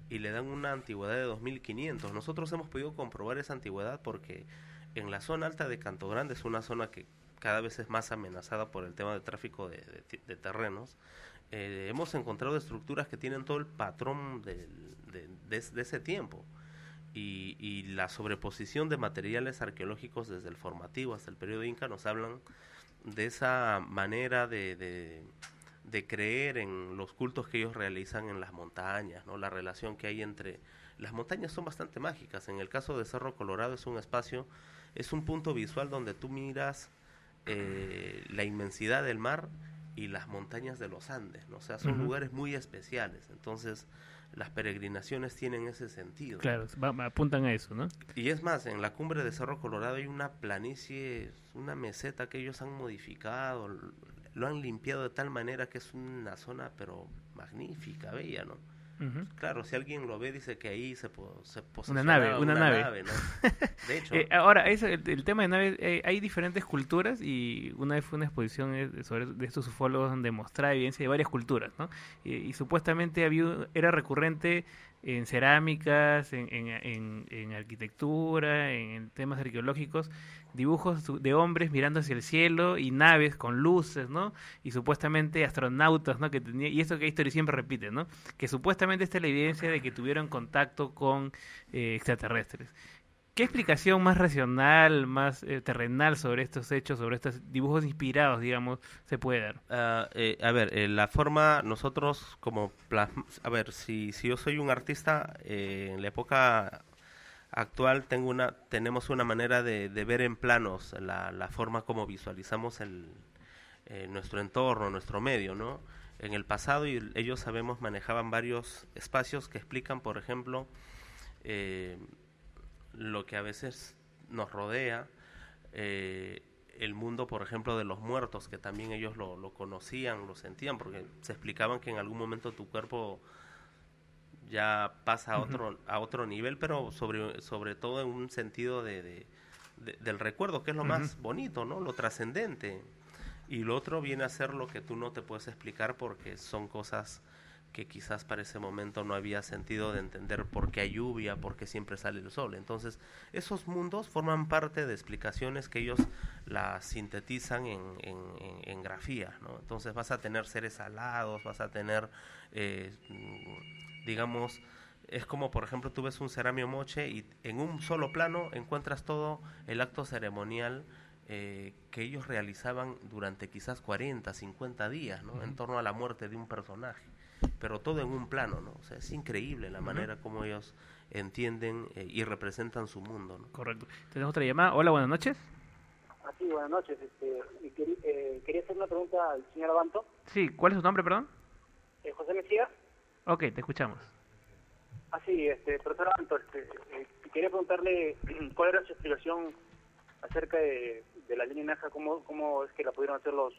Speaker 18: y le dan una antigüedad de 2500. Nosotros hemos podido comprobar esa antigüedad porque en la zona alta de Canto Grande es una zona que cada vez es más amenazada por el tema del tráfico de, de ti- de terrenos. Eh, hemos encontrado estructuras que tienen todo el patrón de ese tiempo y, y la sobreposición de materiales arqueológicos desde el formativo hasta el periodo inca nos hablan de esa manera de, de, creer en los cultos que ellos realizan en las montañas, ¿no? la relación que hay entre... Las montañas son bastante mágicas, en el caso de Cerro Colorado es un espacio, es un punto visual donde tú miras eh, la inmensidad del mar y las montañas de los Andes, ¿no? o sea, son lugares muy especiales, entonces las peregrinaciones tienen ese sentido.
Speaker 1: Claro, va- apuntan a eso, ¿no?
Speaker 18: Y es más, en la cumbre de Cerro Colorado hay una planicie, una meseta que ellos han modificado, lo han limpiado de tal manera que es una zona pero magnífica, bella, ¿no? Claro, si alguien lo ve dice que ahí se, po- se
Speaker 1: Una nave, una, nave.
Speaker 18: ¿no? De hecho, (laughs)
Speaker 1: Eh, ahora, eso, el, el tema de naves, eh, hay diferentes culturas y una vez fue una exposición eh, sobre de estos ufólogos donde mostraba evidencia de varias culturas, ¿no? Y, y supuestamente había, era recurrente en cerámicas, en, en, en- arquitectura, en, temas arqueológicos, dibujos de hombres mirando hacia el cielo y naves con luces, ¿no? Y supuestamente astronautas, ¿no? Que tenía, y esto que historia siempre repite, ¿no? Que supuestamente esta es la evidencia de que tuvieron contacto con eh, extraterrestres. ¿Qué explicación más racional, más eh, terrenal sobre estos hechos, sobre estos dibujos inspirados, digamos, se puede dar?
Speaker 18: Ah, eh, a ver, eh, la forma, nosotros como a ver, si, si yo soy un artista, en la época actual tengo una, tenemos una manera de, ver en planos la, la forma como visualizamos el, nuestro entorno, nuestro medio, ¿no? En el pasado y ellos sabemos manejaban varios espacios que explican, por ejemplo, eh, lo que a veces nos rodea, eh, el mundo, por ejemplo, de los muertos, que también ellos lo, lo conocían, lo sentían, porque se explicaban que en algún momento tu cuerpo ya pasa a otro, a otro nivel, pero sobre, sobre todo en un sentido de, de- de- del recuerdo, que es lo más bonito, ¿no? Lo trascendente. Y lo otro viene a ser lo que tú no te puedes explicar porque son cosas que quizás para ese momento no había sentido de entender por qué hay lluvia, por qué siempre sale el sol. Entonces, esos mundos forman parte de explicaciones que ellos las sintetizan en, en, en- en grafía, ¿no? Entonces vas a tener seres alados, vas a tener, eh, digamos, es como por ejemplo tú ves un ceramio moche y en un solo plano encuentras todo el acto ceremonial eh, que ellos realizaban durante quizás 40, 50 días, ¿no? En torno a la muerte de un personaje. Pero todo en un plano, ¿no? O sea, es increíble la manera como ellos entienden eh, y representan su mundo, ¿no?
Speaker 1: Correcto. Tenemos otra llamada. Hola, buenas noches.
Speaker 24: Ah, sí, buenas noches. Este, y querí- eh, quería hacer una pregunta al señor Abanto.
Speaker 1: Sí, ¿cuál es su nombre, perdón?
Speaker 24: Eh, José Mesías.
Speaker 1: Ok, te escuchamos.
Speaker 24: Ah, sí, este, profesor Abanto, este, eh, quería preguntarle (clears throat) cuál era su explicación acerca de, de la línea Naja, cómo, cómo es que la pudieron hacer los,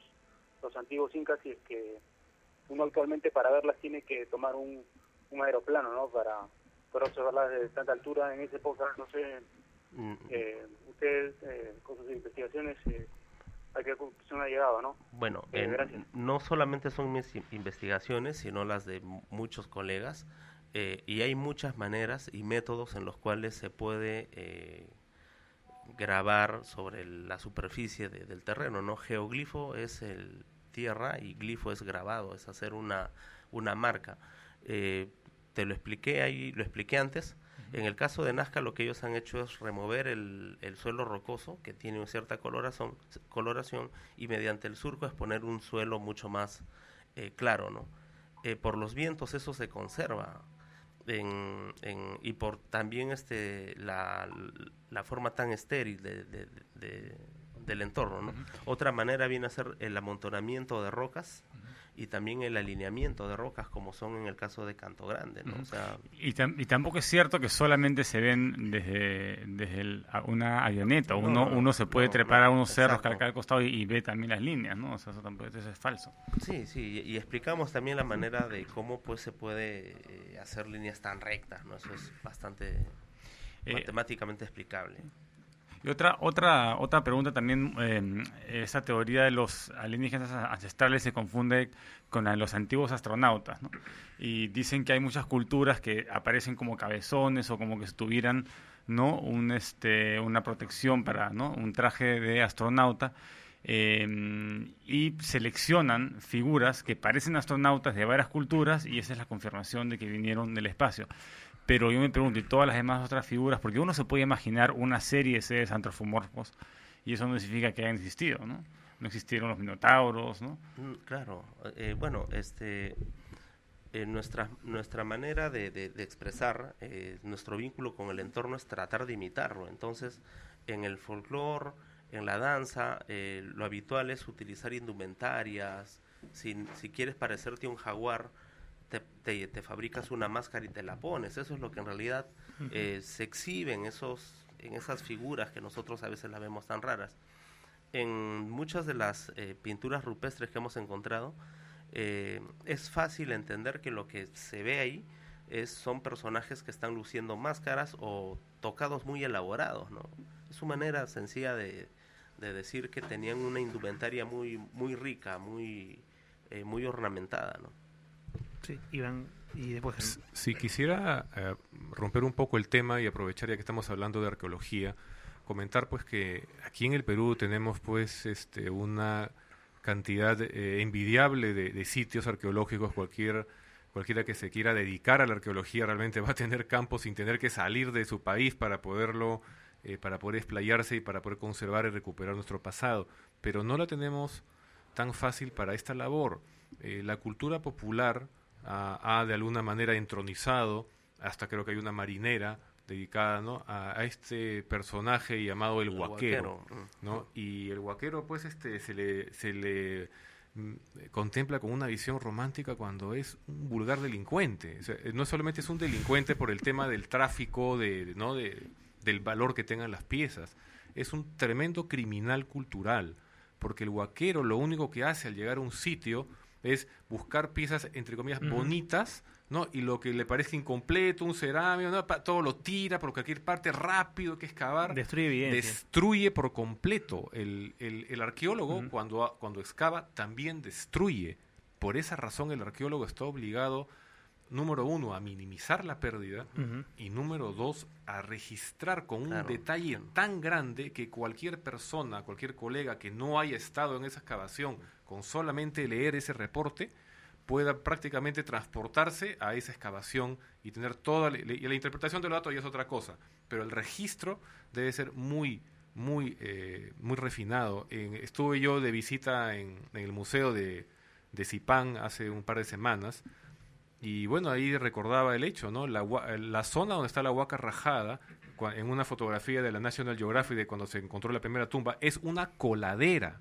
Speaker 24: los antiguos incas y es que uno actualmente para verlas tiene que tomar un, un aeroplano, ¿no? Para, para observarlas de tanta altura en esa época, no sé,
Speaker 18: Mm,
Speaker 24: eh, ustedes eh, con sus investigaciones eh, a qué conclusión ha llegado, ¿no?
Speaker 18: Bueno,
Speaker 24: Eh,
Speaker 18: en- no solamente son mis in- investigaciones, sino las de mu- muchos colegas, eh, y hay muchas maneras y métodos en los cuales se puede eh, grabar sobre el- la superficie de- del terreno, ¿no? Geoglifo es el tierra y glifo es grabado, es hacer una, una marca. Eh, te lo expliqué ahí, lo expliqué antes. En el caso de Nazca lo que ellos han hecho es remover el, el suelo rocoso que tiene una cierta coloración, coloración y mediante el surco es poner un suelo mucho más eh, claro, ¿no? Eh, por los vientos eso se conserva en, en- y por también este la, la forma tan estéril de, de- de- del entorno, ¿no? Otra manera viene a ser el amontonamiento de rocas y también el alineamiento de rocas como son en el caso de Canto Grande, ¿no? O sea,
Speaker 11: Y, tam- y tampoco es cierto que solamente se ven desde, desde el- una avioneta.
Speaker 18: No,
Speaker 11: Uno,
Speaker 18: no,
Speaker 11: uno se puede trepar a unos cerros que acá al costado y, y ve también las líneas, ¿no? O sea, eso tampoco eso es falso.
Speaker 18: Sí, sí, y y explicamos también la manera de cómo pues se puede eh, hacer líneas tan rectas, ¿no? Eso es bastante
Speaker 11: Eh,
Speaker 18: matemáticamente explicable.
Speaker 11: Y otra, otra, otra pregunta también, eh, esa teoría de los alienígenas ancestrales se confunde con la de los antiguos astronautas. Y dicen que hay muchas culturas que aparecen como cabezones o como que si tuvieran, ¿no? Este, una protección para, ¿no? Un traje de astronauta. eh, y seleccionan figuras que parecen astronautas de varias culturas y esa es la confirmación de que vinieron del espacio. Pero yo me pregunto, ¿y todas las demás otras figuras? Porque uno se puede imaginar una serie de seres antropomorfos y eso no significa que hayan existido, ¿no? No existieron los minotauros, ¿no?
Speaker 18: Mm, Claro, eh, bueno, este, eh, nuestra, nuestra manera de, de- expresar eh, nuestro vínculo con el entorno es tratar de imitarlo. Entonces, en el folclore, en la danza, lo habitual es utilizar indumentarias, Si, si quieres parecerte un jaguar, te, te, te fabricas una máscara y te la pones. Eso es lo que en realidad eh, se exhibe en, esos, en esas figuras que nosotros a veces las vemos tan raras. En muchas de las eh, pinturas rupestres que hemos encontrado, eh, es fácil entender que lo que se ve ahí es, son personajes que están luciendo máscaras o tocados muy elaborados, ¿no? Es su manera sencilla de, de decir que tenían una indumentaria muy, muy rica, muy, muy ornamentada, ¿no?
Speaker 1: Sí, Iván, y después...
Speaker 19: Si quisiera eh, romper un poco el tema y aprovechar ya que estamos hablando de arqueología, comentar pues que aquí en el Perú tenemos pues este una cantidad eh, envidiable de, de sitios arqueológicos, cualquier cualquiera que se quiera dedicar a la arqueología realmente va a tener campo sin tener que salir de su país para poderlo eh, para poder explayarse y para poder conservar y recuperar nuestro pasado, pero no la tenemos tan fácil para esta labor. Eh, la cultura popular ha, ha de alguna manera entronizado, hasta creo que hay una marinera dedicada ¿no? a, a este personaje llamado el
Speaker 18: El
Speaker 19: huaquero,
Speaker 18: huaquero,
Speaker 19: ¿no? y el huaquero pues este se le, se le mm, contempla con una visión romántica cuando es un vulgar delincuente. O sea, eh, no solamente es un delincuente por el tema del tráfico, de, ¿no? de, del valor que tengan las piezas, es un tremendo criminal cultural, porque el huaquero lo único que hace al llegar a un sitio es buscar piezas, entre comillas, bonitas, ¿no? Y lo que le parezca incompleto, un cerámico, ¿no? Todo lo tira por cualquier parte rápido que excavar.
Speaker 1: Destruye evidencia.
Speaker 19: Destruye por completo. El, el, el arqueólogo, cuando, cuando excava, también destruye. Por esa razón, el arqueólogo está obligado, número uno, a minimizar la pérdida y número dos, a registrar con un detalle tan grande que cualquier persona, cualquier colega que no haya estado en esa excavación, con solamente leer ese reporte, pueda prácticamente transportarse a esa excavación y tener toda la, y la interpretación del dato ya es otra cosa, pero el registro debe ser muy muy eh, muy refinado. En- estuve yo de visita en, en el museo de, de Zipán hace un par de semanas y bueno, ahí recordaba el hecho, ¿no? La, la zona donde está la huaca rajada, en una fotografía de la National Geographic de cuando se encontró la primera tumba, es una coladera.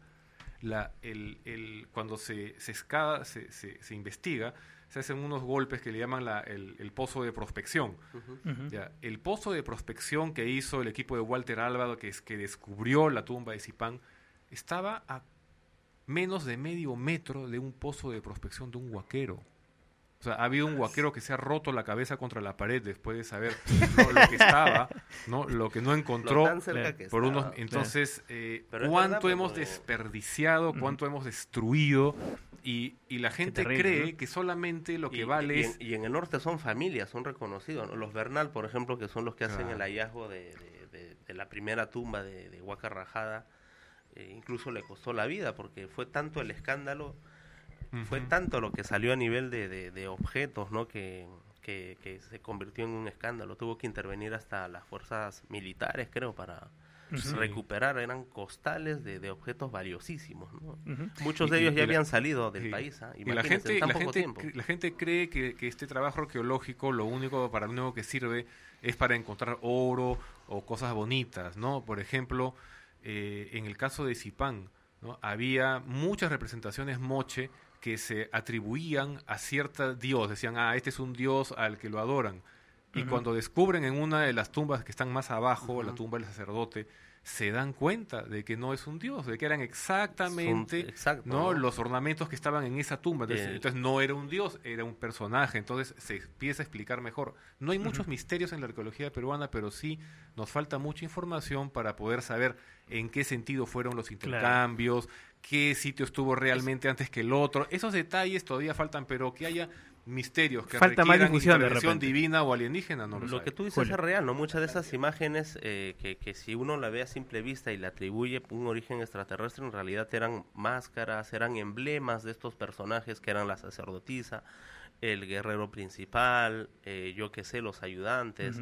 Speaker 19: La, el, el- cuando se, se excava, se, se, se investiga, se hacen unos golpes que le llaman la- el, el pozo de prospección. Ya, el pozo de prospección que hizo el equipo de Walter Álvaro, que, es, que descubrió la tumba de Zipán, estaba a menos de medio metro de un pozo de prospección de un huaquero. O sea, ha habido un huaquero que se ha roto la cabeza contra la pared después de saber (laughs) lo que estaba, ¿no? lo que no encontró.
Speaker 18: tan cerca que
Speaker 19: por unos,
Speaker 18: estaba.
Speaker 19: entonces, eh, ¿cuánto
Speaker 18: verdad,
Speaker 19: hemos desperdiciado, cuánto hemos destruido? Y, y la gente
Speaker 1: terrible,
Speaker 19: cree
Speaker 1: ¿no?
Speaker 19: que solamente lo que
Speaker 18: Y-
Speaker 19: vale
Speaker 18: y,
Speaker 19: es...
Speaker 18: en, y en el norte son familias, son reconocidos. ¿no? Los Bernal, por ejemplo, que son los que hacen el hallazgo de, de- de- de la primera tumba de, de Huaca Rajada, eh, incluso le costó la vida porque fue tanto el escándalo, fue tanto lo que salió a nivel de, de- de objetos, ¿no? Que, que, que se convirtió en un escándalo. Tuvo que intervenir hasta las fuerzas militares, creo, para
Speaker 19: Sí.
Speaker 18: recuperar. Eran costales de, de objetos valiosísimos. Muchos
Speaker 19: Y-
Speaker 18: de
Speaker 19: y-
Speaker 18: ellos ya
Speaker 19: y la-
Speaker 18: habían salido del país, ¿ah?
Speaker 19: Y la gente,
Speaker 18: en tan
Speaker 19: la,
Speaker 18: poco
Speaker 19: gente, la gente cree que, que este trabajo arqueológico lo único para lo único que sirve es para encontrar oro o cosas bonitas, ¿no? Por ejemplo, eh, en el caso de Zipán, ¿no? había muchas representaciones moche que se atribuían a cierta dios, decían, ah, este es un dios al que lo adoran. Y cuando descubren en una de las tumbas que están más abajo, la tumba del sacerdote, se dan cuenta de que no es un dios, de que eran exactamente
Speaker 18: Son- exacto,
Speaker 19: ¿no?
Speaker 18: ¿no?
Speaker 19: los ornamentos que estaban en esa tumba. Entonces no era un dios, era un personaje. Entonces se empieza a explicar mejor. No hay muchos misterios en la arqueología peruana, pero sí nos falta mucha información para poder saber en qué sentido fueron los intercambios, qué sitio estuvo realmente antes que el otro. Esos detalles todavía faltan, pero que haya misterios que
Speaker 1: Falta más
Speaker 19: requieran
Speaker 1: difusión de
Speaker 19: intervención
Speaker 1: repente.
Speaker 19: divina o alienígena, no lo,
Speaker 18: Lo que tú dices
Speaker 1: Julio.
Speaker 18: es real, ¿no? Muchas de esas imágenes eh, que, que si uno la ve a simple vista y le atribuye un origen extraterrestre, en realidad eran máscaras, eran emblemas de estos personajes que eran la sacerdotisa, el guerrero principal, eh, yo que sé, los ayudantes,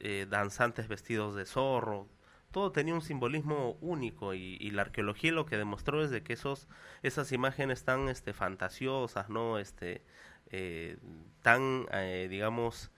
Speaker 18: eh, danzantes vestidos de zorro. Todo tenía un simbolismo único y, y la arqueología lo que demostró es de que esos esas imágenes tan este fantasiosas, no este eh, tan eh, digamos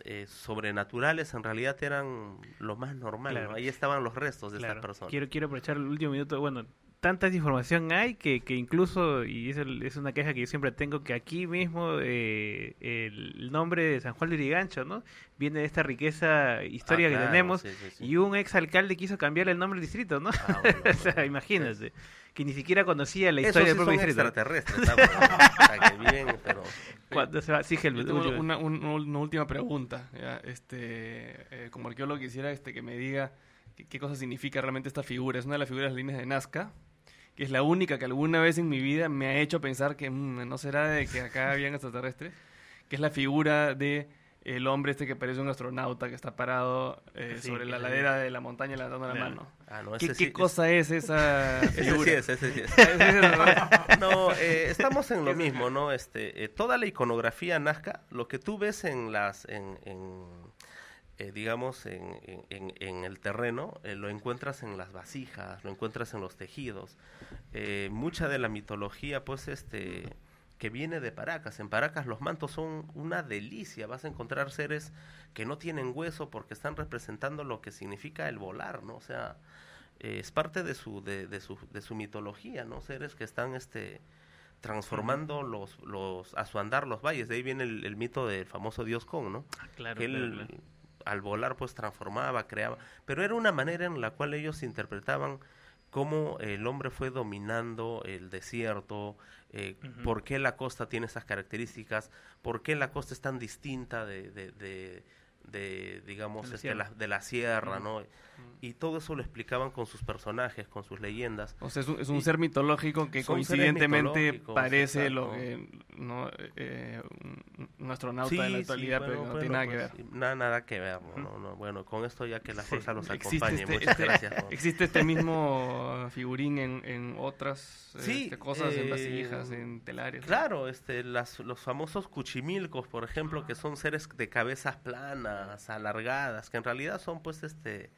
Speaker 18: eh, sobrenaturales en realidad eran lo más normal. Ahí estaban los restos de
Speaker 1: Claro.
Speaker 18: estas personas.
Speaker 1: Quiero, quiero aprovechar el último minuto. Bueno, tanta información hay que, que incluso, y es, el- es una queja que yo siempre tengo, que aquí mismo eh, el nombre de San Juan de Urigancho, ¿no? Viene de esta riqueza histórica
Speaker 18: Ah,
Speaker 1: que
Speaker 18: claro,
Speaker 1: tenemos
Speaker 18: sí, sí, sí.
Speaker 1: y un ex alcalde quiso cambiarle el nombre del distrito, ¿no? (laughs) o sea, imagínate, que ni siquiera conocía la historia
Speaker 18: sí
Speaker 1: del propio
Speaker 18: son
Speaker 1: distrito.
Speaker 18: extraterrestres, pero... (laughs)
Speaker 1: Cuando se va, sí, Helmut,
Speaker 10: una, un- una última pregunta. ¿ya? Este, eh, como arqueólogo quisiera este, que me diga qué, qué cosa significa realmente esta figura. Es una de las figuras de las líneas de Nazca, que es la única que alguna vez en mi vida me ha hecho pensar que mm, no será de que acá habían extraterrestres, que es la figura de el hombre este que parece un astronauta que está parado eh,
Speaker 18: Sí,
Speaker 10: sobre la ladera de la montaña levantando la mano.
Speaker 18: Ah, no,
Speaker 10: ¿Qué,
Speaker 18: sí-
Speaker 10: cosa es esa (laughs) figura?
Speaker 18: es, ese sí es.
Speaker 10: Ese sí es, (laughs) (laughs)
Speaker 18: no, eh, estamos en lo mismo, ¿no? Este, eh, toda la iconografía nazca, lo que tú ves en las, en, en, eh, digamos, en, en- en- el terreno, eh, lo encuentras en las vasijas, lo encuentras en los tejidos. Eh, mucha de la mitología, pues, este, que viene de Paracas. En Paracas los mantos son una delicia. Vas a encontrar seres que no tienen hueso porque están representando lo que significa el volar, ¿no? O sea, eh, es parte de su, de, de su, de su mitología, ¿no? Seres que están, este transformando los, los a su andar los valles de ahí viene el, el mito del famoso dios Kong no
Speaker 1: claro,
Speaker 18: que él
Speaker 1: claro, claro.
Speaker 18: Al volar pues transformaba creaba. Pero era una manera en la cual ellos interpretaban cómo el hombre fue dominando el desierto, eh, por qué la costa tiene esas características, por qué la costa es tan distinta de, de, de- de, digamos,
Speaker 1: De la
Speaker 18: este,
Speaker 1: sierra.
Speaker 18: la, de la sierra. ¿no? Y todo eso lo explicaban con sus personajes, con sus leyendas.
Speaker 10: O sea, es un, es un ser mitológico que coincidentemente parece lo que no, eh, un, un astronauta
Speaker 18: Sí,
Speaker 10: de la
Speaker 18: sí,
Speaker 10: actualidad, pero
Speaker 18: bueno,
Speaker 10: no tiene nada que
Speaker 18: pues,
Speaker 10: ver.
Speaker 18: sí, Nada, nada que ver, no, no, no. Bueno, con esto ya que la
Speaker 10: Sí,
Speaker 18: fuerza los
Speaker 10: existe
Speaker 18: acompañe.
Speaker 10: este-
Speaker 18: Muchas
Speaker 10: este-
Speaker 18: gracias.
Speaker 10: Existe este (laughs) mismo figurín en, en otras
Speaker 18: Sí,
Speaker 10: este, cosas, en
Speaker 18: eh,
Speaker 10: vasijas, en telares.
Speaker 18: Claro, este, las, los famosos cuchimilcos, por ejemplo, que son seres de cabezas planas, alargadas, que en realidad son pues este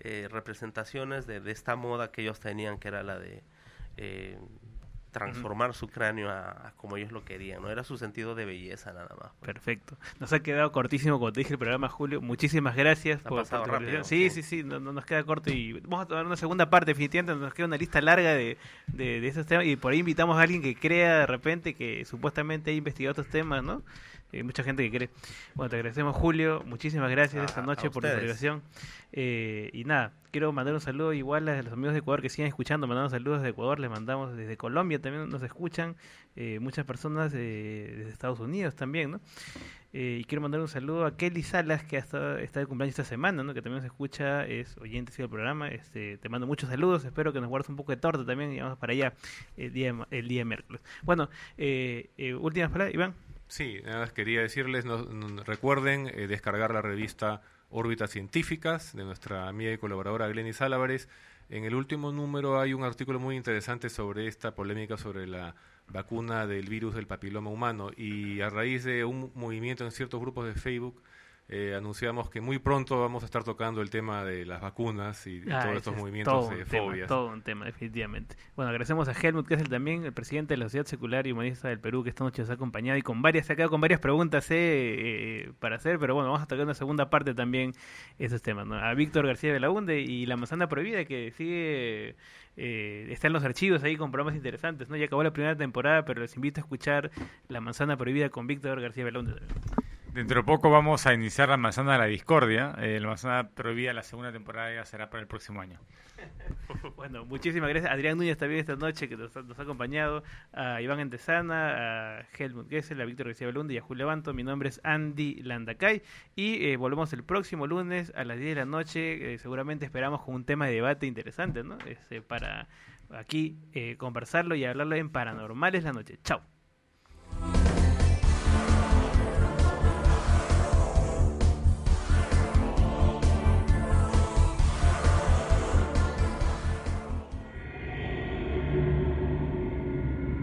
Speaker 18: eh, representaciones de, de esta moda que ellos tenían, que era la de eh, transformar su cráneo a, a como ellos lo querían, no era su sentido de belleza nada más. pues.
Speaker 1: Perfecto. Nos ha quedado cortísimo, como te dije, el programa, Julio. Muchísimas gracias
Speaker 18: Ha
Speaker 1: por,
Speaker 18: pasado
Speaker 1: por tu
Speaker 18: rápido.
Speaker 1: Sí, sí, sí, no, no nos queda corto y vamos a tomar una segunda parte, definitivamente nos queda una lista larga de, de, de esos temas y por ahí invitamos a alguien que crea de repente que supuestamente ha investigado estos temas, ¿no? Hay mucha gente que cree. Bueno, te agradecemos, Julio. Muchísimas gracias
Speaker 18: A-
Speaker 1: esta noche por tu participación. Eh, y nada, quiero mandar un saludo igual a los amigos de Ecuador que siguen escuchando. Mandamos saludos de Ecuador, les mandamos desde Colombia también nos escuchan. eh, muchas personas eh, desde Estados Unidos también, ¿no? Eh, y quiero mandar un saludo a Kelly Salas, que hasta, está de cumpleaños esta semana, ¿no? que también nos escucha, es oyente del programa. Este, te mando muchos saludos, espero que nos guardes un poco de torta también y vamos para allá el día, el día de miércoles. Bueno, eh, eh, últimas palabras, Iván.
Speaker 19: Sí, nada más quería decirles, no- recuerden eh, descargar la revista Órbitas Científicas de nuestra amiga y colaboradora Glenis Álvarez. En el último número hay un artículo muy interesante sobre esta polémica sobre la vacuna del virus del papiloma humano y a raíz de un movimiento en ciertos grupos de Facebook eh, anunciamos que muy pronto vamos a estar tocando el tema de las vacunas y,
Speaker 1: Ah,
Speaker 19: todos estos
Speaker 1: es
Speaker 19: movimientos
Speaker 1: todo
Speaker 19: de
Speaker 1: tema,
Speaker 19: fobias.
Speaker 1: todo un tema, definitivamente. Bueno, agradecemos a Helmut Kessel también, el presidente de la Sociedad Secular y Humanista del Perú, que esta noche nos ha acompañado y con varias, se ha quedado con varias preguntas eh, eh, para hacer, pero bueno, vamos a tocar una segunda parte también esos temas. ¿no? A Víctor García Belaunde y La Manzana Prohibida, que sigue, eh, está en los archivos ahí con programas interesantes. ¿no? Ya acabó la primera temporada, pero les invito a escuchar La Manzana Prohibida con Víctor García Belaunde.
Speaker 11: Dentro de poco vamos a iniciar la manzana de la discordia. Eh, la manzana prohibida, la segunda temporada ya será para el próximo año. (laughs)
Speaker 1: Bueno, muchísimas gracias. Adrián Núñez también esta noche que nos, nos ha acompañado. A Iván Entesana, a Helmut Gessel, a Víctor García Belunde y a Julio Levanto. Mi nombre es Andy Landacay. Y eh, volvemos el próximo lunes a las 10 de la noche. Eh, seguramente esperamos con un tema de debate interesante, ¿no? Este, para aquí conversarlo y hablarlo en Paranormales la noche. Chao.